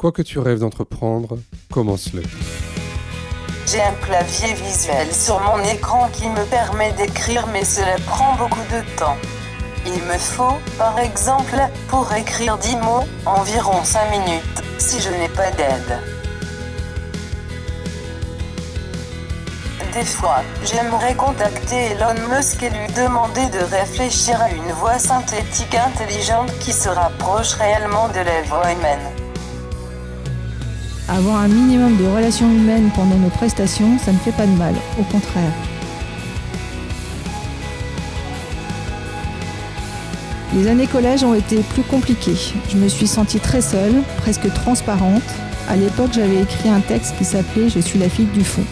Quoi que tu rêves d'entreprendre, commence-le. J'ai un clavier visuel sur mon écran qui me permet d'écrire mais cela prend beaucoup de temps. Il me faut, par exemple, pour écrire 10 mots, environ 5 minutes, si je n'ai pas d'aide. Des fois, j'aimerais contacter Elon Musk et lui demander de réfléchir à une voix synthétique intelligente qui se rapproche réellement de la voix humaine. Avoir un minimum de relations humaines pendant nos prestations, ça ne fait pas de mal, au contraire. Les années collège ont été plus compliquées. Je me suis sentie très seule, presque transparente. À l'époque, j'avais écrit un texte qui s'appelait Je suis la fille du fond.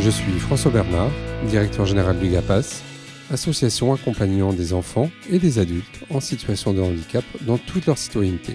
Je suis François Bernard, directeur général du GAPAS, association accompagnant des enfants et des adultes en situation de handicap dans toute leur citoyenneté.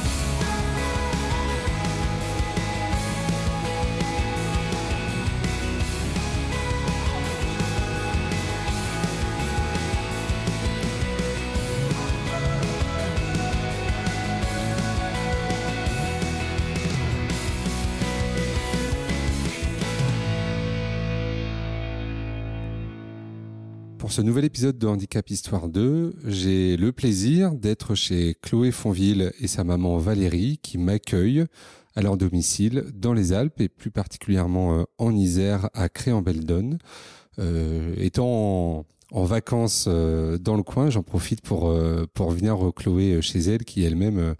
Pour ce nouvel épisode de Handicap Histoire 2, j'ai le plaisir d'être chez Chloé Fonville et sa maman Valérie qui m'accueillent à leur domicile dans les Alpes et plus particulièrement euh, en Isère à Créambeldon. Euh, étant en, en vacances euh, dans le coin, j'en profite pour, euh, pour venir Chloé chez elle qui elle-même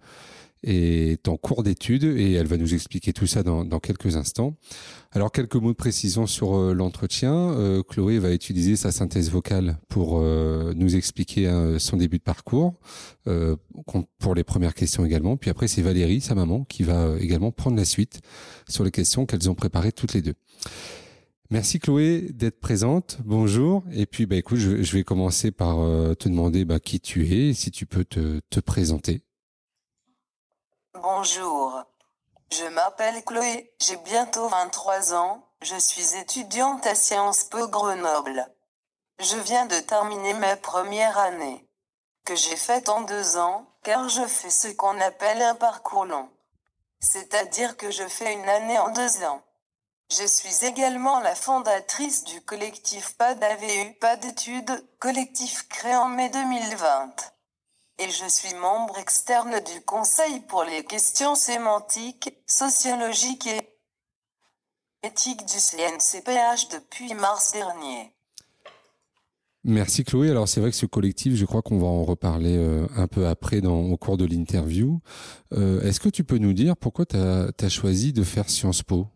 est en cours d'études et elle va nous expliquer tout ça dans, dans quelques instants. Alors quelques mots de précision sur euh, l'entretien. Euh, Chloé va utiliser sa synthèse vocale pour euh, nous expliquer hein, son début de parcours, euh, pour les premières questions également. Puis après c'est Valérie, sa maman, qui va euh, également prendre la suite sur les questions qu'elles ont préparées toutes les deux. Merci Chloé d'être présente. Bonjour. Et puis bah écoute, je, je vais commencer par te demander bah, qui tu es, si tu peux te, te présenter. Bonjour. Je m'appelle Chloé, j'ai bientôt 23 ans, je suis étudiante à Sciences Po Grenoble. Je viens de terminer ma première année, que j'ai faite en deux ans, car je fais ce qu'on appelle un parcours long. C'est-à-dire que je fais une année en deux ans. Je suis également la fondatrice du collectif Pas d'AVU, Pas d'études, collectif créé en mai 2020 et je suis membre externe du Conseil pour les questions sémantiques, sociologiques et éthiques du CNCPH depuis mars dernier. Merci Chloé. Alors c'est vrai que ce collectif, je crois qu'on va en reparler euh, un peu après dans, au cours de l'interview. Euh, Est-ce que tu peux nous dire pourquoi tu as, choisi de faire Sciences Po?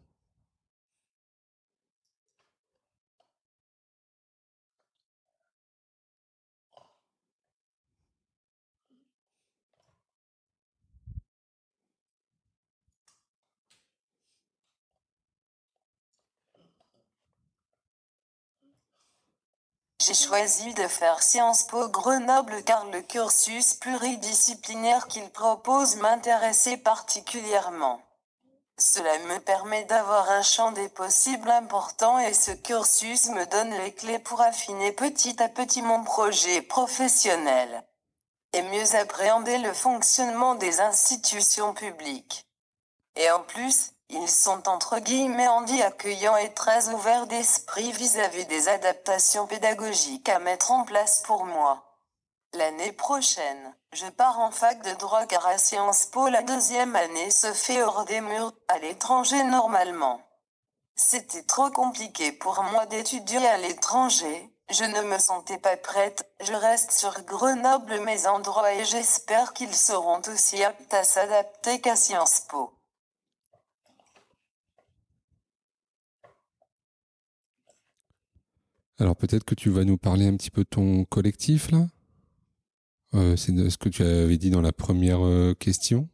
J'ai choisi de faire Sciences Po Grenoble car le cursus pluridisciplinaire qu'il propose m'intéressait particulièrement. Cela me permet d'avoir un champ des possibles important et ce cursus me donne les clés pour affiner petit à petit mon projet professionnel et mieux appréhender le fonctionnement des institutions publiques. Et en plus, ils sont entre guillemets handi accueillants et très ouverts d'esprit vis-à-vis des adaptations pédagogiques à mettre en place pour moi. L'année prochaine, je pars en fac de droit car à Sciences Po la deuxième année se fait hors des murs, à l'étranger normalement. C'était trop compliqué pour moi d'étudier à l'étranger, je ne me sentais pas prête, je reste sur Grenoble mes endroits et j'espère qu'ils seront aussi aptes à s'adapter qu'à Sciences Po. Alors peut-être que tu vas nous parler un petit peu de ton collectif là euh, C'est ce que tu avais dit dans la première euh, question.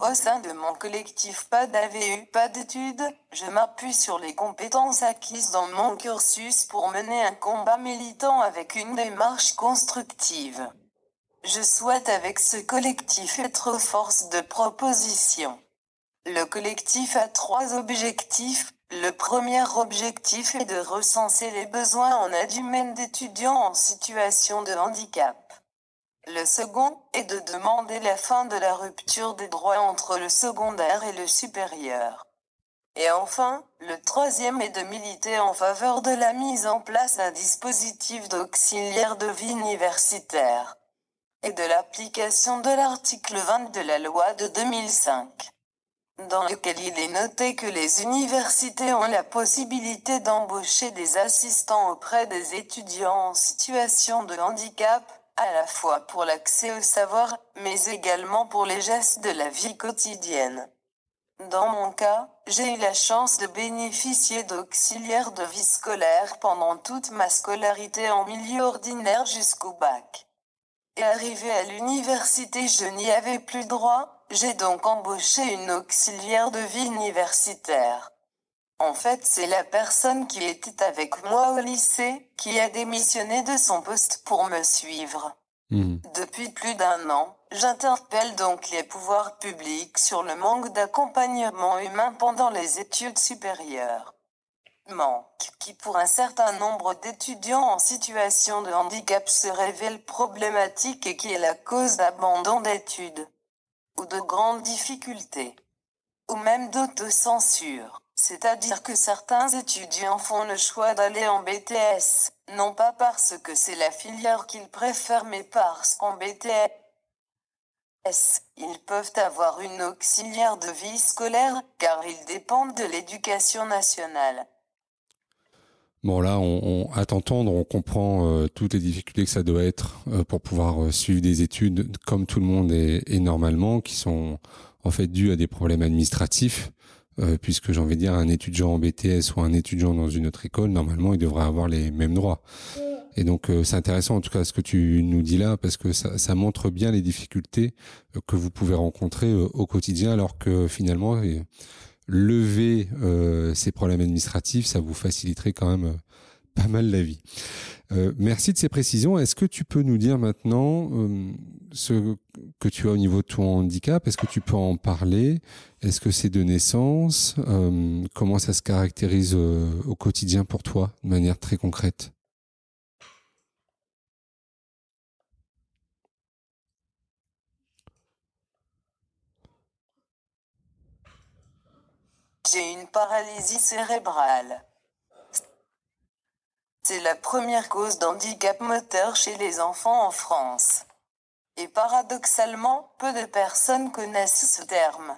Au sein de mon collectif Pas d'AVU, pas d'études, je m'appuie sur les compétences acquises dans mon cursus pour mener un combat militant avec une démarche constructive. Je souhaite avec ce collectif être force de proposition. Le collectif a trois objectifs. Le premier objectif est de recenser les besoins en aide d'étudiants en situation de handicap. Le second est de demander la fin de la rupture des droits entre le secondaire et le supérieur. Et enfin, le troisième est de militer en faveur de la mise en place d'un dispositif d'auxiliaire de vie universitaire et de l'application de l'article 20 de la loi de 2005 dans lequel il est noté que les universités ont la possibilité d'embaucher des assistants auprès des étudiants en situation de handicap à la fois pour l'accès au savoir, mais également pour les gestes de la vie quotidienne. Dans mon cas, j'ai eu la chance de bénéficier d'auxiliaires de vie scolaire pendant toute ma scolarité en milieu ordinaire jusqu'au bac. Et arrivé à l'université, je n'y avais plus droit, j'ai donc embauché une auxiliaire de vie universitaire. En fait, c'est la personne qui était avec moi au lycée qui a démissionné de son poste pour me suivre. Hmm. Depuis plus d'un an, j'interpelle donc les pouvoirs publics sur le manque d'accompagnement humain pendant les études supérieures. Manque qui pour un certain nombre d'étudiants en situation de handicap se révèle problématique et qui est la cause d'abandon d'études ou de grandes difficultés ou même d'autocensure. C'est-à-dire que certains étudiants font le choix d'aller en BTS, non pas parce que c'est la filière qu'ils préfèrent, mais parce qu'en BTS, ils peuvent avoir une auxiliaire de vie scolaire, car ils dépendent de l'éducation nationale. Bon là, on, à t'entendre, on comprend euh, toutes les difficultés que ça doit être euh, pour pouvoir euh, suivre des études comme tout le monde et, et, normalement, qui sont en fait dues à des problèmes administratifs. Euh, puisque j'ai envie de dire un étudiant en BTS ou un étudiant dans une autre école, normalement, il devrait avoir les mêmes droits. Et donc euh, c'est intéressant en tout cas ce que tu nous dis là parce que ça, ça montre bien les difficultés euh, que vous pouvez rencontrer au quotidien alors que finalement lever ces problèmes administratifs ça vous faciliterait quand même pas mal la vie. Euh, merci de ces précisions. Est-ce que tu peux nous dire maintenant euh, ce que tu as au niveau de ton handicap? Est-ce que tu peux en parler? Est-ce que c'est de naissance? Euh, Comment ça se caractérise au quotidien pour toi, de manière très concrète? J'ai une paralysie cérébrale. C'est la première cause d'handicap moteur chez les enfants en France. Et paradoxalement, peu de personnes connaissent ce terme.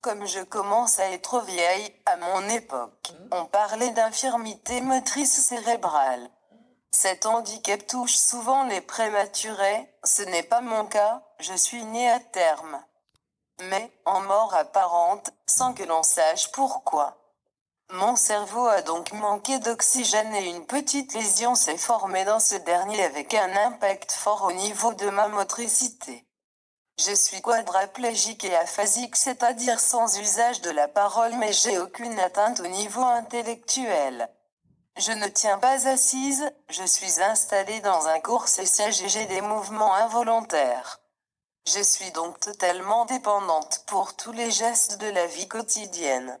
Comme je commence à être vieille, à mon époque, on parlait d'infirmité motrice cérébrale. Cet handicap touche souvent les prématurés, ce n'est pas mon cas, je suis née à terme. Mais, en mort apparente, sans que l'on sache pourquoi. Mon cerveau a donc manqué d'oxygène et une petite lésion s'est formée dans ce dernier avec un impact fort au niveau de ma motricité. Je suis quadraplégique et aphasique, c'est-à-dire sans usage de la parole, mais j'ai aucune atteinte au niveau intellectuel. Je ne tiens pas assise, je suis installée dans un course et siège et j'ai des mouvements involontaires. Je suis donc totalement dépendante pour tous les gestes de la vie quotidienne.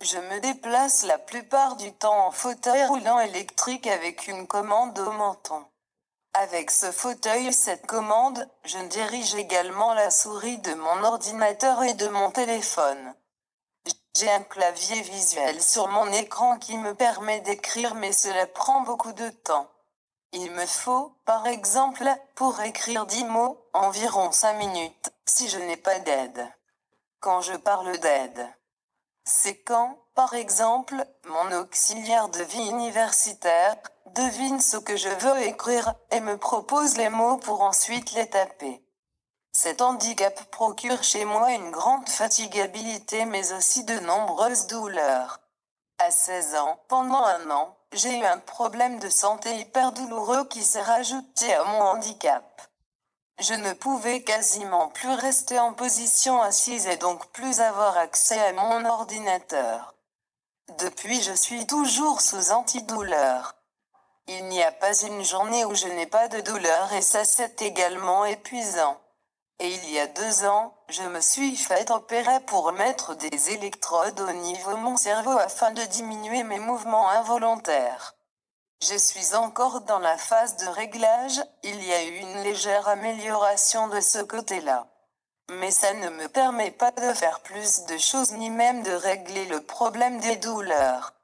Je me déplace la plupart du temps en fauteuil roulant électrique avec une commande au menton. Avec ce fauteuil et cette commande, je dirige également la souris de mon ordinateur et de mon téléphone. J'ai un clavier visuel sur mon écran qui me permet d'écrire mais cela prend beaucoup de temps. Il me faut, par exemple, pour écrire 10 mots, environ 5 minutes, si je n'ai pas d'aide. Quand je parle d'aide, c'est quand, par exemple, mon auxiliaire de vie universitaire devine ce que je veux écrire et me propose les mots pour ensuite les taper. Cet handicap procure chez moi une grande fatigabilité mais aussi de nombreuses douleurs. À 16 ans, pendant un an, j'ai eu un problème de santé hyper douloureux qui s'est rajouté à mon handicap. Je ne pouvais quasiment plus rester en position assise et donc plus avoir accès à mon ordinateur. Depuis je suis toujours sous antidouleur. Il n'y a pas une journée où je n'ai pas de douleur et ça c'est également épuisant. Et il y a deux ans, je me suis fait opérer pour mettre des électrodes au niveau mon cerveau afin de diminuer mes mouvements involontaires. Je suis encore dans la phase de réglage, il y a eu une légère amélioration de ce côté-là. Mais ça ne me permet pas de faire plus de choses ni même de régler le problème des douleurs.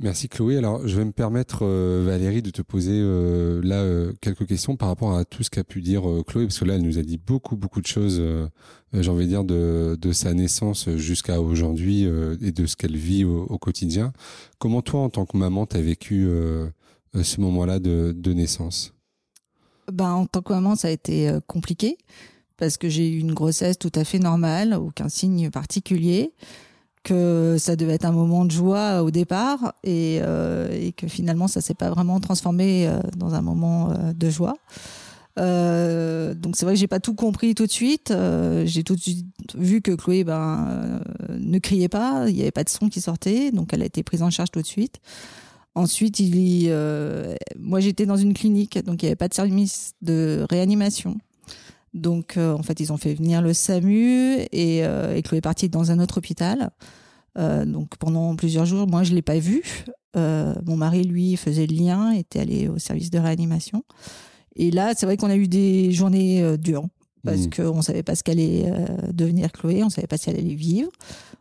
Merci Chloé. Alors, je vais me permettre, euh, Valérie, de te poser euh, là euh, quelques questions par rapport à tout ce qu'a pu dire Chloé, parce que là, elle nous a dit beaucoup, beaucoup de choses, j'ai envie de dire, de, sa naissance jusqu'à aujourd'hui et de ce qu'elle vit au, quotidien. Comment toi, en tant que maman, tu as vécu ce moment-là de, de naissance? Ben, En tant que maman, ça a été compliqué, parce que j'ai eu une grossesse tout à fait normale, aucun signe particulier que ça devait être un moment de joie au départ et, euh, et que finalement ça s'est pas vraiment transformé euh, dans un moment euh, de joie. Euh, donc c'est vrai que j'ai pas tout compris tout de suite. J'ai tout de suite vu que Chloé ben, ne criait pas, il y avait pas de son qui sortait, donc elle a été prise en charge tout de suite. Ensuite, il, moi j'étais dans une clinique, donc il n'y avait pas de service de réanimation. Donc, euh, en fait, ils ont fait venir le SAMU et, euh, et Chloé est partie dans un autre hôpital. Euh, donc, pendant plusieurs jours, moi, je ne l'ai pas vue. Mon mari, lui, faisait le lien, était allé au service de réanimation. Et là, c'est vrai qu'on a eu des journées dures parce mmh. qu'on ne savait pas ce qu'allait devenir Chloé, on ne savait pas si elle allait vivre.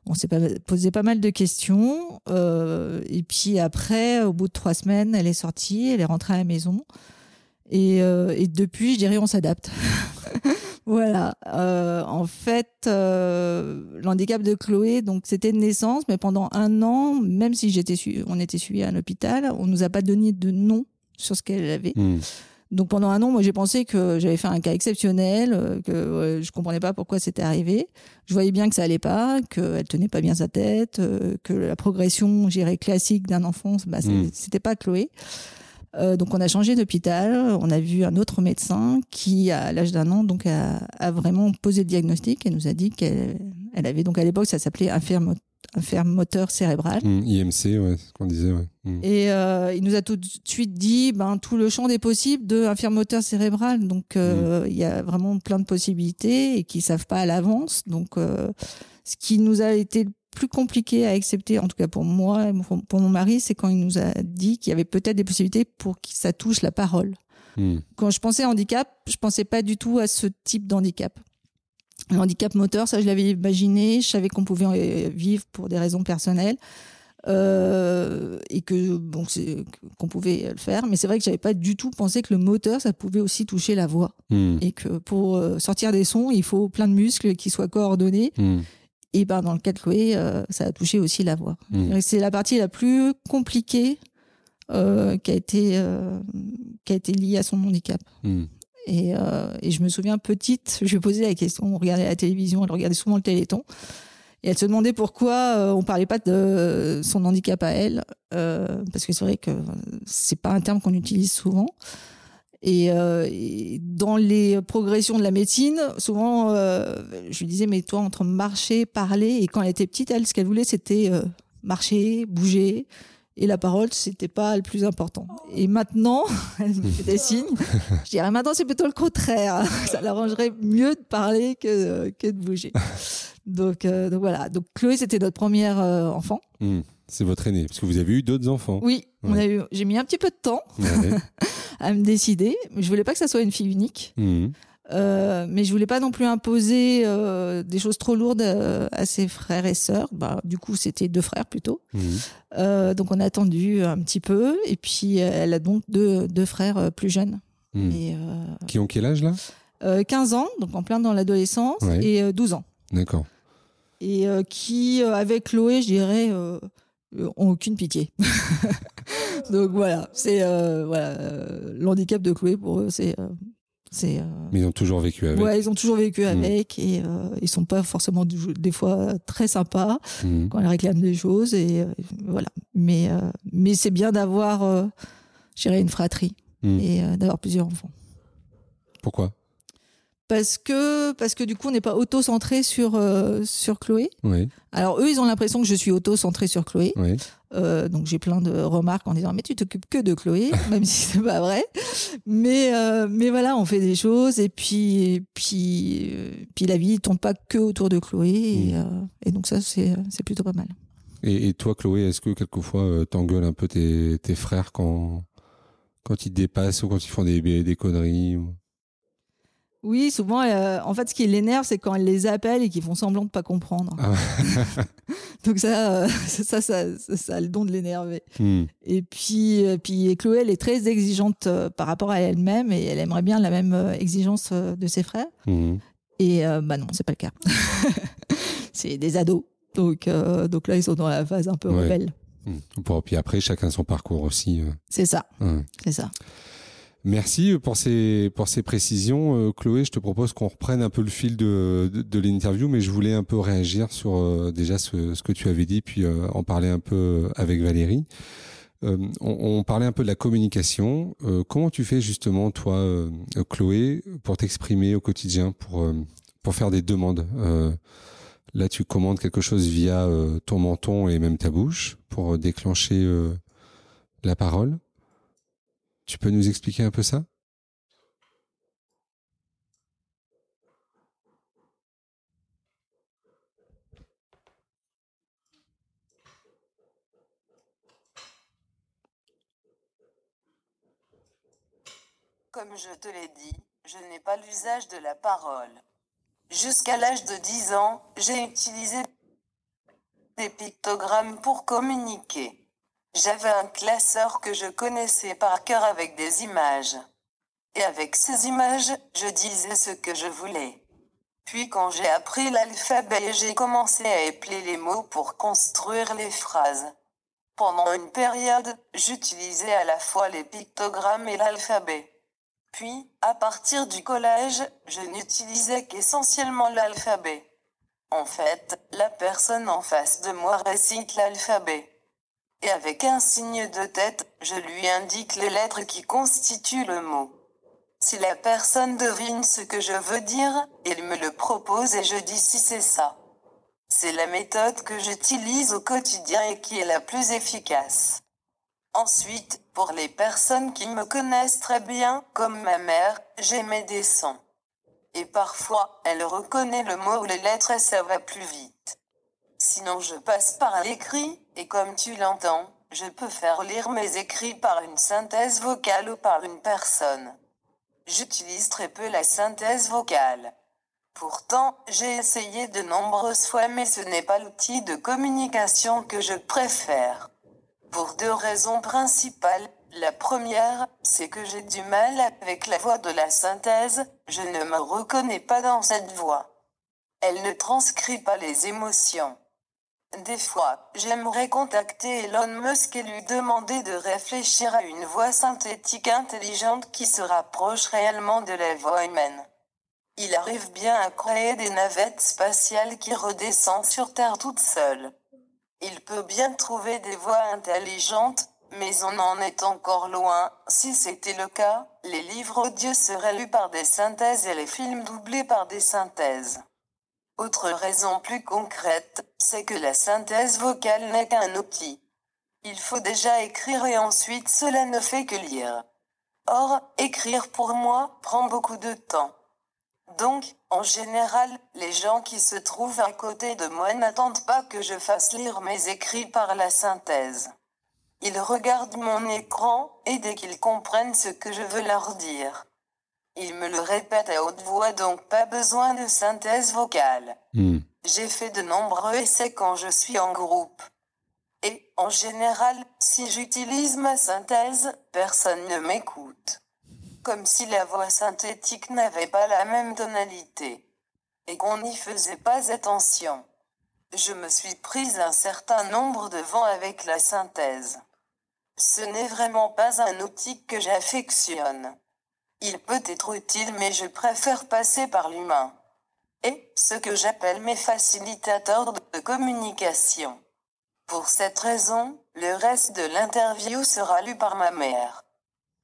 On s'est posé pas mal de questions. et puis après, au bout de trois semaines, elle est sortie, elle est rentrée à la maison. Et, et depuis, je dirais, on s'adapte. voilà. Euh, en fait, euh, l'handicap de Chloé, donc c'était de naissance, mais pendant un an, même si j'étais on était suivi à l'hôpital, on nous a pas donné de nom sur ce qu'elle avait. Hmm. Donc pendant un an, moi j'ai pensé que j'avais fait un cas exceptionnel, euh, que je comprenais pas pourquoi c'était arrivé. Je voyais bien que ça allait pas, qu'elle tenait pas bien sa tête, que la progression, j'irais classique d'un enfant, bah, c'était pas Chloé. Euh, donc on a changé d'hôpital, on a vu un autre médecin qui, à l'âge d'un an, donc a, a, vraiment posé le diagnostic et nous a dit qu'elle elle avait donc à l'époque ça s'appelait infirme moteur cérébral. Mmh, IMC, ouais, ce qu'on disait. Ouais. Mmh. Et euh, il nous a tout de suite dit ben, tout le champ des possibles de moteur cérébral. Donc euh, mmh. il y a vraiment plein de possibilités et qui savent pas à l'avance. Donc ce qui nous a été plus compliqué à accepter, en tout cas pour moi et pour mon mari, c'est quand il nous a dit qu'il y avait peut-être des possibilités pour que ça touche la parole. Hmm. Quand je pensais handicap, je pensais pas du tout à ce type d'handicap. Le handicap moteur, ça je l'avais imaginé, je savais qu'on pouvait vivre pour des raisons personnelles. Euh, et que bon qu'on pouvait le faire mais c'est vrai que j'avais pas du tout pensé que le moteur ça pouvait aussi toucher la voix hmm. et que pour euh, sortir des sons il faut plein de muscles qui soient coordonnés hmm. Et ben dans le cas de Chloé, euh, ça a touché aussi la voix. Mmh. C'est la partie la plus compliquée euh, qui a été euh, qui a été liée à son handicap. Mmh. Et, et, je me souviens petite, je lui ai posé la question, on regardait la télévision, elle regardait souvent le Téléthon, et elle se demandait pourquoi on parlait pas de son handicap à elle, parce que c'est vrai que c'est pas un terme qu'on utilise souvent. Euh, et, dans les progressions de la médecine, souvent, euh, je lui disais, mais toi, entre marcher, parler, et quand elle était petite, elle, ce qu'elle voulait, c'était euh, marcher, bouger. Et la parole, c'était pas le plus important. Et maintenant, elle me fait des signes. Je dirais maintenant, c'est plutôt le contraire. Ça l'arrangerait mieux de parler que, que de bouger. Donc, donc voilà. Donc Chloé, c'était notre première enfant. Hmm. C'est votre aîné, parce que vous avez eu d'autres enfants. Oui, on a eu. J'ai mis un petit peu de temps à me décider. Je voulais pas que ça soit une fille unique, mmh. euh, mais je voulais pas non plus imposer euh, des choses trop lourdes euh, à ses frères et sœurs. Bah, du coup, c'était deux frères plutôt. Mmh. Euh, donc on a attendu un petit peu, et puis elle a donc deux, deux frères plus jeunes. Mmh. Et, Qui ont quel âge là? 15 ans, donc en plein dans l'adolescence, et 12 ans. D'accord. Et qui, avec Chloé, je dirais ont aucune pitié. Donc voilà, c'est euh, voilà, euh, l'handicap de Chloé pour eux, c'est c'est. Mais ils ont toujours vécu avec. Ouais, ils ont toujours vécu mm. avec et euh, ils sont pas forcément des fois très sympas mm. quand ils réclament des choses et voilà. Mais mais c'est bien d'avoir, euh, une fratrie mm. et d'avoir plusieurs enfants. Pourquoi? Parce que parce que du coup on n'est pas auto-centré sur euh, sur Chloé. Oui. Alors eux ils ont l'impression que je suis auto-centré sur Chloé. Oui. Euh, donc j'ai plein de remarques en disant mais tu t'occupes que de Chloé même si c'est pas vrai. Mais euh, mais voilà on fait des choses et puis et puis puis la vie tourne pas que autour de Chloé et, et donc ça c'est c'est plutôt pas mal. Et, et toi, Chloé, est-ce que quelquefois t'engueules un peu tes, tes frères quand quand ils te dépassent ou quand ils font des, des conneries ou- Oui, souvent, euh, en fait, ce qui l'énerve, c'est quand elle les appelle et qu'ils font semblant de pas comprendre. Ah. Donc ça, euh, ça, ça, ça, ça a le don de l'énerver. Hmm. Et puis, euh, puis Chloé, elle est très exigeante par rapport à elle-même et elle aimerait bien la même exigence de ses frères. Mhm. Et bah non, c'est pas le cas. c'est des ados. Donc, donc là, ils sont dans la phase un peu Ouais. rebelle. Hmm. Bon, puis après, chacun son parcours aussi. C'est ça, Ouais. c'est ça. Merci pour ces, pour ces précisions. Euh, Chloé, je te propose qu'on reprenne un peu le fil de, de, de l'interview, mais je voulais un peu réagir sur euh, déjà ce, ce que tu avais dit, puis euh, en parler un peu avec Valérie. Euh, on, on parlait un peu de la communication. Euh, comment tu fais justement, toi, euh, Chloé, pour t'exprimer au quotidien, pour, euh, pour faire des demandes? Euh, Là, tu commandes quelque chose via euh, ton menton et même ta bouche pour déclencher euh, la parole. Tu peux nous expliquer un peu ça? Comme je te l'ai dit, je n'ai pas l'usage de la parole. Jusqu'à l'âge de 10 ans, j'ai utilisé des pictogrammes pour communiquer. J'avais un classeur que je connaissais par cœur avec des images. Et avec ces images, je disais ce que je voulais. Puis quand j'ai appris l'alphabet, j'ai commencé à épeler les mots pour construire les phrases. Pendant une période, j'utilisais à la fois les pictogrammes et l'alphabet. Puis, à partir du collège, je n'utilisais qu'essentiellement l'alphabet. En fait, la personne en face de moi récite l'alphabet. Et avec un signe de tête, je lui indique les lettres qui constituent le mot. Si la personne devine ce que je veux dire, il me le propose et je dis si c'est ça. C'est la méthode que j'utilise au quotidien et qui est la plus efficace. Ensuite, pour les personnes qui me connaissent très bien, comme ma mère, j'émets des sons. Et parfois, elle reconnaît le mot ou les lettres et ça va plus vite. Sinon, je passe par l'écrit, et comme tu l'entends, je peux faire lire mes écrits par une synthèse vocale ou par une personne. J'utilise très peu la synthèse vocale. Pourtant, j'ai essayé de nombreuses fois mais ce n'est pas l'outil de communication que je préfère. Pour deux raisons principales. La première, c'est que j'ai du mal avec la voix de la synthèse, je ne me reconnais pas dans cette voix. Elle ne transcrit pas les émotions. Des fois, j'aimerais contacter Elon Musk et lui demander de réfléchir à une voix synthétique intelligente qui se rapproche réellement de la voix humaine. Il arrive bien à créer des navettes spatiales qui redescendent sur Terre toutes seules. Il peut bien trouver des voix intelligentes, mais on en est encore loin. Si c'était le cas, les livres audio seraient lus par des synthèses et les films doublés par des synthèses. Autre raison plus concrète, c'est que la synthèse vocale n'est qu'un outil. Il faut déjà écrire et ensuite cela ne fait que lire. Or, écrire pour moi prend beaucoup de temps. Donc, en général, les gens qui se trouvent à côté de moi n'attendent pas que je fasse lire mes écrits par la synthèse. Ils regardent mon écran, et dès qu'ils comprennent ce que je veux leur dire, ils me le répètent à haute voix donc pas besoin de synthèse vocale. Hmm. J'ai fait de nombreux essais quand je suis en groupe. Et, en général, si j'utilise ma synthèse, personne ne m'écoute. Comme si la voix synthétique n'avait pas la même tonalité. Et qu'on n'y faisait pas attention. Je me suis prise un certain nombre de vents avec la synthèse. Ce n'est vraiment pas un outil que j'affectionne. Il peut être utile mais je préfère passer par l'humain. Et ce que j'appelle mes facilitateurs de communication. Pour cette raison, le reste de l'interview sera lu par ma mère.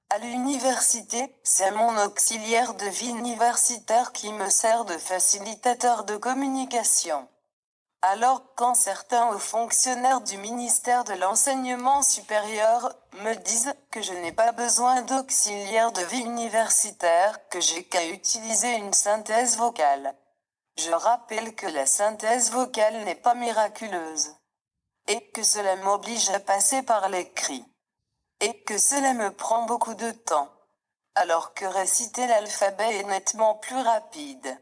À l'université, c'est mon auxiliaire de vie universitaire qui me sert de facilitateur de communication. Alors, quand certains hauts fonctionnaires du ministère de l'Enseignement supérieur me disent que je n'ai pas besoin d'auxiliaire de vie universitaire, que j'ai qu'à utiliser une synthèse vocale. Je rappelle que la synthèse vocale n'est pas miraculeuse. Et que cela m'oblige à passer par l'écrit et que cela me prend beaucoup de temps. Alors que réciter l'alphabet est nettement plus rapide.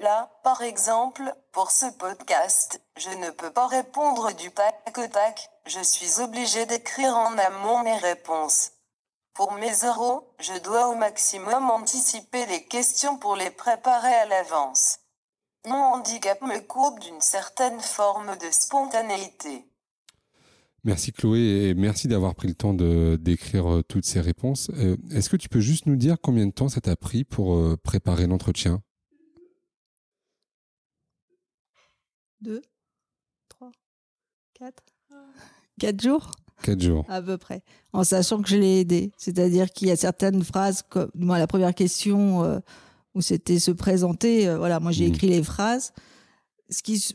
Là, par exemple, pour ce podcast, je ne peux pas répondre du tac au tac, je suis obligé d'écrire en amont mes réponses. Pour mes euros, je dois au maximum anticiper les questions pour les préparer à l'avance. Mon handicap me coupe d'une certaine forme de spontanéité. Merci Chloé et merci d'avoir pris le temps de d'écrire euh, toutes ces réponses. Euh, est-ce que tu peux juste nous dire combien de temps ça t'a pris pour euh, préparer l'entretien? Deux, trois, quatre, quatre jours? Quatre jours. À peu près. En sachant que je l'ai aidé. C'est-à-dire qu'il y a certaines phrases, comme moi, la première question où c'était se présenter, voilà, moi j'ai mmh. écrit les phrases ce qui, ce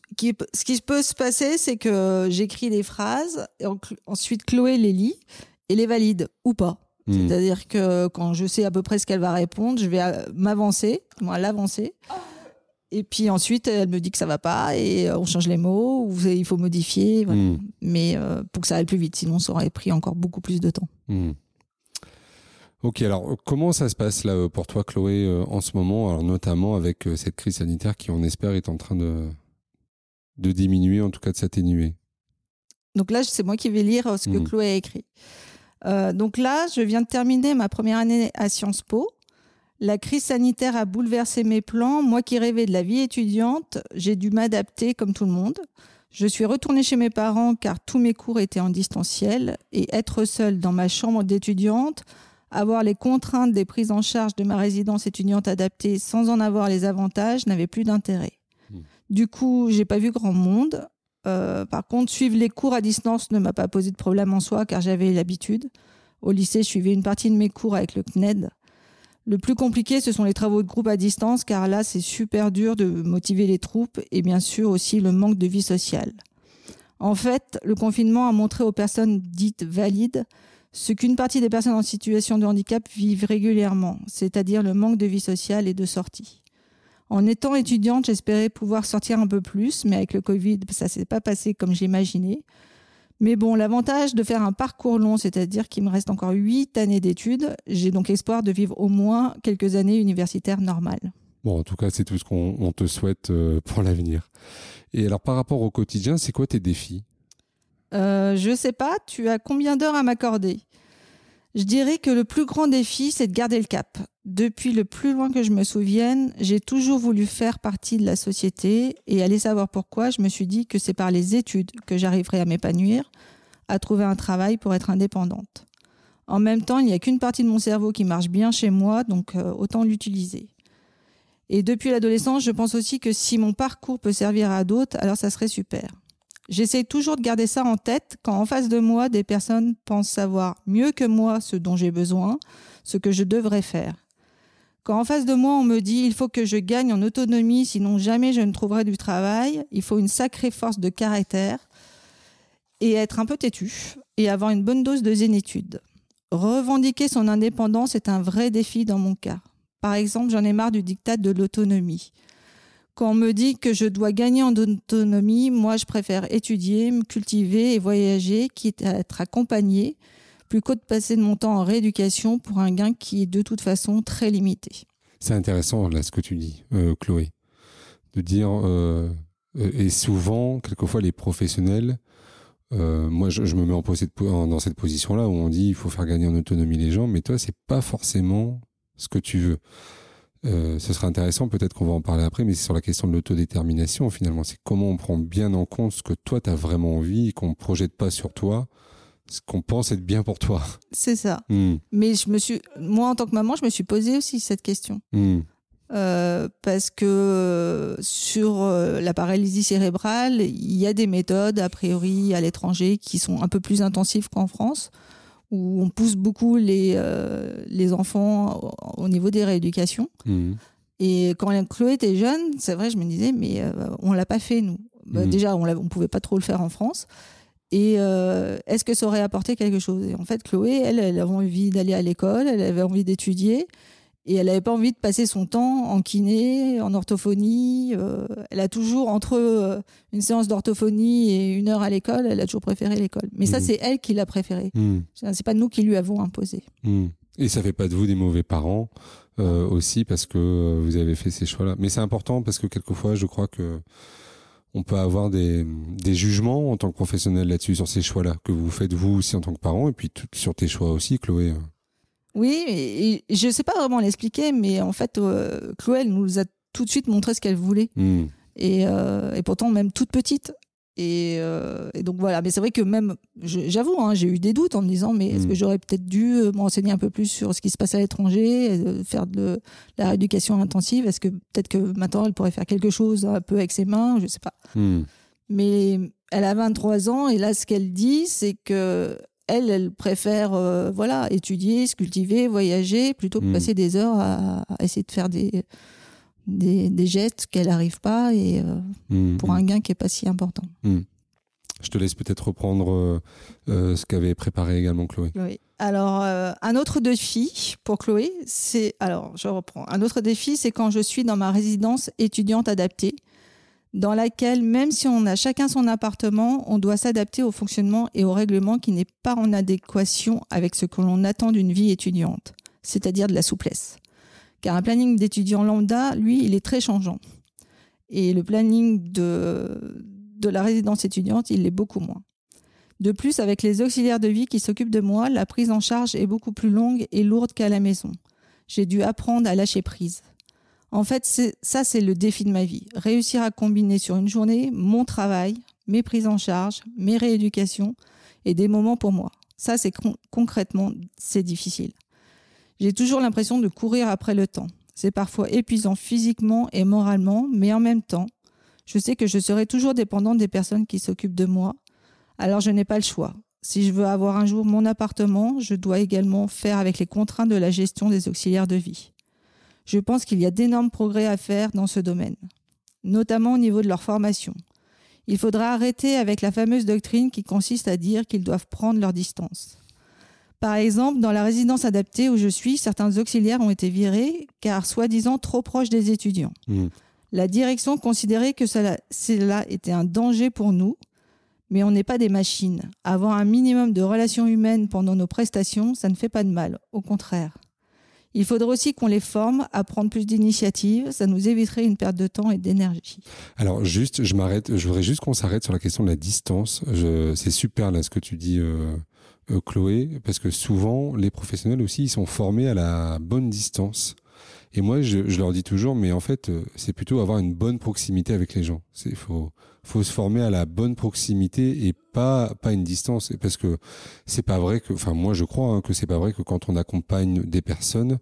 qui peut se passer, c'est que j'écris des phrases, et ensuite Chloé les lit et les valide ou pas. Hmm. C'est-à-dire que quand je sais à peu près ce qu'elle va répondre, je vais euh, m'avancer, moi l'avancer. Et puis ensuite, elle me dit que ça va pas et euh, on change les mots ou il faut modifier. Hmm. Mais euh, pour que ça aille plus vite, sinon ça aurait pris encore beaucoup plus de temps. Hmm. Ok, alors comment ça se passe là pour toi, Chloé, en ce moment, alors notamment avec cette crise sanitaire qui, on espère, est en train de, de diminuer, en tout cas de s'atténuer. Donc là, c'est moi qui vais lire ce que hmm. Chloé a écrit. Euh, donc là, je viens de terminer ma première année à Sciences Po. La crise sanitaire a bouleversé mes plans. Moi qui rêvais de la vie étudiante, j'ai dû m'adapter comme tout le monde. Je suis retournée chez mes parents car tous mes cours étaient en distanciel et être seule dans ma chambre d'étudiante, avoir les contraintes des prises en charge de ma résidence étudiante adaptée sans en avoir les avantages n'avait plus d'intérêt. Du coup, j'ai pas vu grand monde. Euh, par contre, suivre les cours à distance ne m'a pas posé de problème en soi car j'avais l'habitude. Au lycée, je suivais une partie de mes cours avec le CNED. Le plus compliqué, ce sont les travaux de groupe à distance car là, c'est super dur de motiver les troupes et bien sûr aussi le manque de vie sociale. En fait, le confinement a montré aux personnes dites valides ce qu'une partie des personnes en situation de handicap vivent régulièrement, c'est-à-dire le manque de vie sociale et de sortie. En étant étudiante, j'espérais pouvoir sortir un peu plus, mais avec le Covid, ça s'est pas passé comme j'imaginais. Mais bon, l'avantage de faire un parcours long, c'est-à-dire qu'il me reste encore huit années d'études, j'ai donc espoir de vivre au moins quelques années universitaires normales. Bon, en tout cas, c'est tout ce qu'on te souhaite euh, pour l'avenir. Et alors, par rapport au quotidien, c'est quoi tes défis? Euh, Je sais pas. Tu as combien d'heures à m'accorder? Je dirais que le plus grand défi, c'est de garder le cap. Depuis le plus loin que je me souvienne, j'ai toujours voulu faire partie de la société et aller savoir pourquoi, je me suis dit que c'est par les études que j'arriverai à m'épanouir, à trouver un travail pour être indépendante. En même temps, il n'y a qu'une partie de mon cerveau qui marche bien chez moi, donc euh, autant l'utiliser. Et depuis l'adolescence, je pense aussi que si mon parcours peut servir à d'autres, alors ça serait super. J'essaie toujours de garder ça en tête quand en face de moi, des personnes pensent savoir mieux que moi ce dont j'ai besoin, ce que je devrais faire. Quand en face de moi, on me dit il faut que je gagne en autonomie, sinon jamais je ne trouverai du travail, il faut une sacrée force de caractère et être un peu têtu et avoir une bonne dose de zénitude. Revendiquer son indépendance est un vrai défi dans mon cas. Par exemple, j'en ai marre du diktat de l'autonomie. Quand on me dit que je dois gagner en autonomie, moi je préfère étudier, me cultiver et voyager, quitte à être accompagné plus qu'au de passer de mon temps en rééducation pour un gain qui est de toute façon très limité. C'est intéressant là ce que tu dis, euh, Chloé, de dire euh, euh, et souvent, quelquefois les professionnels, moi je, me mets en, dans cette position-là où on dit il faut faire gagner en autonomie les gens, mais toi c'est pas forcément ce que tu veux. Ce serait intéressant, peut-être qu'on va en parler après, mais c'est sur la question de l'autodétermination finalement. C'est comment on prend bien en compte ce que toi tu as vraiment envie et qu'on ne projette pas sur toi ce qu'on pense être bien pour toi. C'est ça. Hmm. Mais je me suis, moi en tant que maman, je me suis posé aussi cette question. Hmm. Euh, parce que sur euh, la paralysie cérébrale, il y a des méthodes, a priori, à l'étranger, qui sont un peu plus intensives qu'en France, où on pousse beaucoup les, euh, les enfants au, au niveau des rééducations. Mhm. Et quand Chloé était jeune, c'est vrai, je me disais, mais euh, on l'a pas fait, nous. Bah, Mhm. Déjà, on ne pouvait pas trop le faire en France. Et euh, est-ce que ça aurait apporté quelque chose? Et en fait, Chloé, elle, elle avait envie d'aller à l'école, elle avait envie d'étudier. Et elle n'avait pas envie de passer son temps en kiné, en orthophonie. euh, elle a toujours, entre euh, une séance d'orthophonie et une heure à l'école, elle a toujours préféré l'école. Mais ça, Mhm. c'est elle qui l'a préféré. Mhm. C'est pas nous qui lui avons imposé. Mhm. Et ça fait pas de vous des mauvais parents euh, aussi parce que vous avez fait ces choix-là. Mais c'est important parce que quelquefois, je crois que on peut avoir des, des jugements en tant que professionnel là-dessus sur ces choix-là que vous faites vous aussi en tant que parent et puis tout, sur tes choix aussi, Chloé. Oui, et, et je ne sais pas vraiment l'expliquer, mais en fait, euh, Chloé, elle nous a tout de suite montré ce qu'elle voulait. Et, euh, et pourtant, même toute petite. Et, euh, et donc voilà, mais c'est vrai que même, j'avoue, hein, j'ai eu des doutes en me disant, mais est-ce Mm. que j'aurais peut-être dû euh, m'enseigner un peu plus sur ce qui se passe à l'étranger, faire de la rééducation intensive? Est-ce que peut-être que maintenant, elle pourrait faire quelque chose un peu avec ses mains? Je ne sais pas. Mhm. Mais elle a 23 ans et là, ce qu'elle dit, c'est que elle, elle préfère euh, voilà, étudier, se cultiver, voyager, plutôt que Mm. passer des heures à, à essayer de faire des, des, des gestes qu'elle n'arrive pas et euh, Mhm. pour un gain qui n'est pas si important. Je te laisse peut-être reprendre euh, ce qu'avait préparé également Chloé. Oui. Alors, euh, un autre défi pour Chloé, c'est. Alors, je reprends. Un autre défi, c'est quand je suis dans ma résidence étudiante adaptée, dans laquelle, même si on a chacun son appartement, on doit s'adapter au fonctionnement et au règlement qui n'est pas en adéquation avec ce que l'on attend d'une vie étudiante, c'est-à-dire de la souplesse. Car un planning d'étudiant lambda, lui, il est très changeant. Et le planning de, de la résidence étudiante, il l'est beaucoup moins. De plus, avec les auxiliaires de vie qui s'occupent de moi, la prise en charge est beaucoup plus longue et lourde qu'à la maison. J'ai dû apprendre à lâcher prise. En fait, ça, c'est le défi de ma vie. Réussir à combiner sur une journée mon travail, mes prises en charge, mes rééducations et des moments pour moi. Ça, c'est con- concrètement, c'est difficile. J'ai toujours l'impression de courir après le temps. C'est parfois épuisant physiquement et moralement, mais en même temps, je sais que je serai toujours dépendante des personnes qui s'occupent de moi alors je n'ai pas le choix. Si je veux avoir un jour mon appartement, je dois également faire avec les contraintes de la gestion des auxiliaires de vie. Je pense qu'il y a d'énormes progrès à faire dans ce domaine, notamment au niveau de leur formation. Il faudra arrêter avec la fameuse doctrine qui consiste à dire qu'ils doivent prendre leur distance. Par exemple, dans la résidence adaptée où je suis, certains auxiliaires ont été virés car soi-disant trop proches des étudiants. Mhm. La direction considérait que cela, cela était un danger pour nous, mais on n'est pas des machines. Avoir un minimum de relations humaines pendant nos prestations, ça ne fait pas de mal, au contraire. Il faudrait aussi qu'on les forme à prendre plus d'initiatives, ça nous éviterait une perte de temps et d'énergie. Alors juste, je m'arrête. Je voudrais juste qu'on s'arrête sur la question de la distance. C'est super là ce que tu dis, euh, euh, Chloé, parce que souvent les professionnels aussi ils sont formés à la bonne distance. Et moi, je, je leur dis toujours, mais en fait, euh, c'est plutôt avoir une bonne proximité avec les gens. C'est faut faut se former à la bonne proximité et pas pas une distance. Parce que c'est pas vrai que, enfin moi je crois hein, que c'est pas vrai que quand on accompagne des personnes,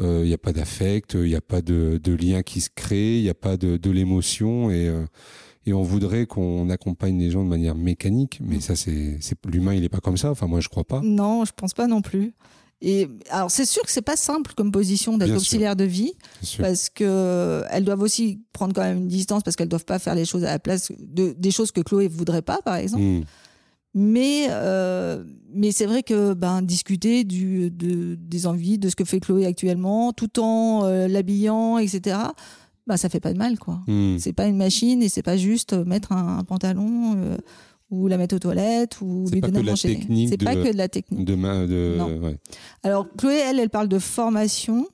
euh, il n'y a pas d'affect, il n'y a pas de, de lien qui se crée, il n'y a pas de, de l'émotion et euh, et on voudrait qu'on accompagne les gens de manière mécanique, mais ça c'est c'est l'humain il est pas comme ça. Enfin moi je crois pas. Non, je pense pas non plus. Et alors c'est sûr que c'est pas simple comme position d'être auxiliaire de vie. parce que euh, elles doivent aussi prendre quand même une distance parce qu'elles doivent pas faire les choses à la place de des choses que Chloé voudrait pas par exemple Hmm. mais euh, mais c'est vrai que ben discuter du de, des envies de ce que fait Chloé actuellement tout en euh, l'habillant etc ben ça fait pas de mal quoi Hmm. c'est pas une machine et c'est pas juste mettre un, un pantalon euh, ou la mettre aux toilettes ou lui donner à manger c'est pas que de la technique De main, de. Non. ouais. alors Chloé, elle, elle parle de formation.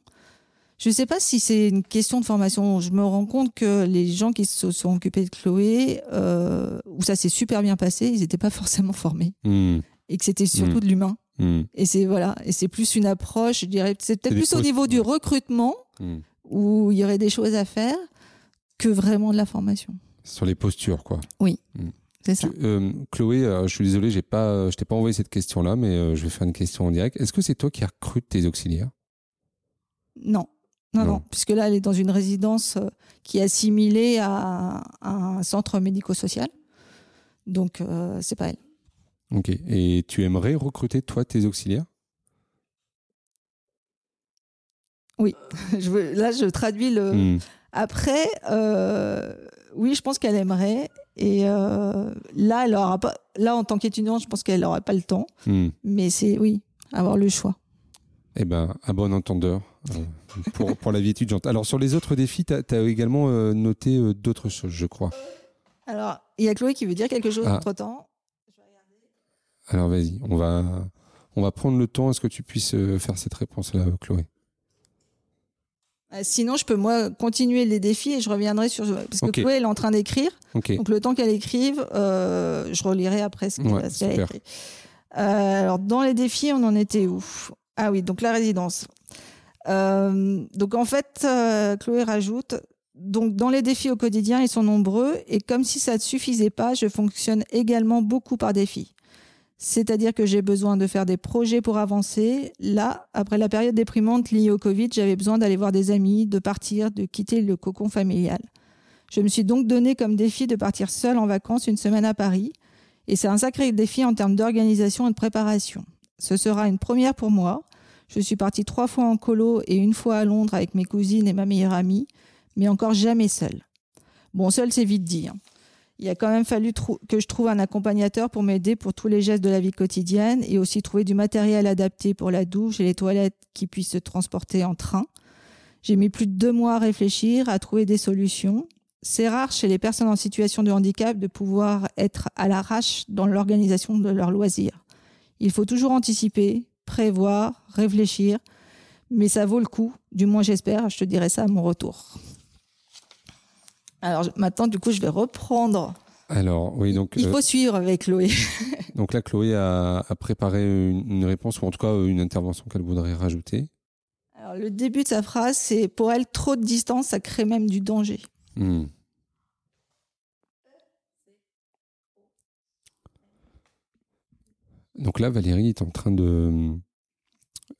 Je ne sais pas si c'est une question de formation. Je me rends compte que les gens qui se sont occupés de Chloé, euh, où ça s'est super bien passé, ils n'étaient pas forcément formés Hmm. et que c'était surtout de l'humain. Hmm. Et c'est voilà, et c'est plus une approche, je dirais, c'est peut-être plus au niveau du recrutement Hmm. où il y aurait des choses à faire que vraiment de la formation. Sur les postures quoi. C'est ça. Euh, Chloé, euh, je suis désolé, j'ai pas, je t'ai pas envoyé cette question-là, mais euh, je vais faire une question en direct. Est-ce que c'est toi qui recrutes tes auxiliaires? Non. Non, non, Non. puisque là, elle est dans une résidence euh, qui est assimilée à, à un centre médico-social. Donc, euh, c'est pas elle. Ok. Et tu aimerais recruter, toi, tes auxiliaires? Oui. je veux, là, je traduis le. Hmm. Après, euh, oui, je pense qu'elle aimerait. Et euh, là, elle aura pas. Là, en tant qu'étudiante, je pense qu'elle n'aura pas le temps. Hmm. Mais c'est oui, avoir le choix. Eh ben, à bon entendeur euh, pour, pour la vie étudiante. Alors, sur les autres défis, tu as, également euh, noté d'autres choses, je crois. Alors, il y a Chloé qui veut dire quelque chose Ah. entre temps. Alors, vas-y, on va, on va prendre le temps à ce que tu puisses faire cette réponse-là, Chloé? Euh, Sinon, je peux moi continuer les défis et je reviendrai sur parce que. Chloé elle est en train d'écrire. Donc le temps qu'elle écrive, euh, je relirai après ce qu'elle Ouais, a écrit. Euh, alors dans les défis, on en était où? Ah oui, donc la résidence. Euh, donc en fait, Chloé rajoute. Donc dans les défis au quotidien, ils sont nombreux et comme si ça ne suffisait pas, je fonctionne également beaucoup par défi. C'est-à-dire que j'ai besoin de faire des projets pour avancer. Là, après la période déprimante liée au Covid, j'avais besoin d'aller voir des amis, de partir, de quitter le cocon familial. Je me suis donc donné comme défi de partir seule en vacances une semaine à Paris. Et c'est un sacré défi en termes d'organisation et de préparation. Ce sera une première pour moi. Je suis partie trois fois en colo et une fois à Londres avec mes cousines et ma meilleure amie, mais encore jamais seule. Bon, seule, c'est vite dit. hein. Il a quand même fallu que je trouve un accompagnateur pour m'aider pour tous les gestes de la vie quotidienne et aussi trouver du matériel adapté pour la douche et les toilettes qui puissent se transporter en train. J'ai mis plus de deux mois à réfléchir, à trouver des solutions. C'est rare chez les personnes en situation de handicap de pouvoir être à l'arrache dans l'organisation de leurs loisirs. Il faut toujours anticiper, prévoir, réfléchir, mais ça vaut le coup, du moins j'espère, je te dirai ça à mon retour. Alors maintenant, du coup, je vais reprendre. Alors, oui, donc, Il euh, faut suivre avec Chloé. donc là, Chloé a, a préparé une, une réponse, ou en tout cas euh, une intervention qu'elle voudrait rajouter. Alors, le début de sa phrase, c'est pour elle, trop de distance, ça crée même du danger. Hmm. Donc là, Valérie est en train de,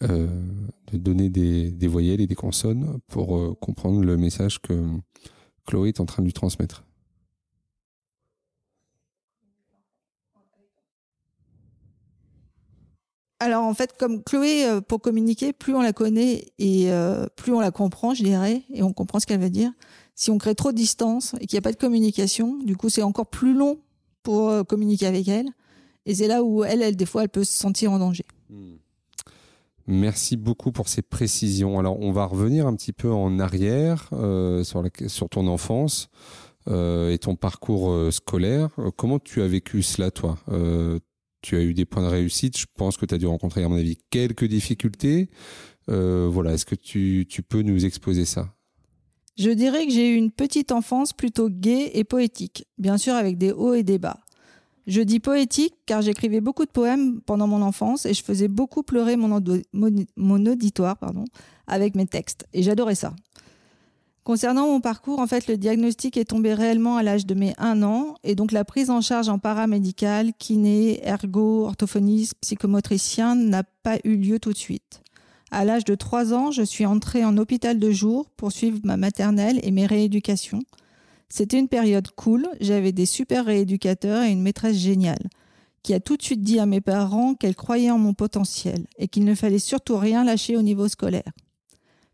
euh, de donner des, des voyelles et des consonnes pour euh, comprendre le message que Chloé est en train de lui transmettre. Alors en fait, comme Chloé, euh, pour communiquer, plus on la connaît et euh, plus on la comprend, je dirais, et on comprend ce qu'elle veut dire. Si on crée trop de distance et qu'il n'y a pas de communication, du coup, c'est encore plus long pour euh, communiquer avec elle. Et c'est là où elle, elle, des fois, elle peut se sentir en danger. Merci beaucoup pour ces précisions. Alors, on va revenir un petit peu en arrière euh, sur, ton enfance euh, et ton parcours euh, scolaire. Comment tu as vécu cela, toi? Tu as eu des points de réussite. Je pense que tu as dû rencontrer, à mon avis, quelques difficultés. Voilà, est-ce que tu, tu peux nous exposer ça? Je dirais que j'ai eu une petite enfance plutôt gaie et poétique, bien sûr avec des hauts et des bas. Je dis poétique car j'écrivais beaucoup de poèmes pendant mon enfance et je faisais beaucoup pleurer mon, auditoire avec mes textes. Et j'adorais ça. Concernant mon parcours, en fait, le diagnostic est tombé réellement à l'âge de mes 1 an et donc la prise en charge en paramédical, kiné, ergo, orthophoniste, psychomotricien n'a pas eu lieu tout de suite. À l'âge de 3 ans, je suis entrée en hôpital de jour pour suivre ma maternelle et mes rééducations. C'était une période cool, j'avais des super rééducateurs et une maîtresse géniale, qui a tout de suite dit à mes parents qu'elle croyait en mon potentiel et qu'il ne fallait surtout rien lâcher au niveau scolaire.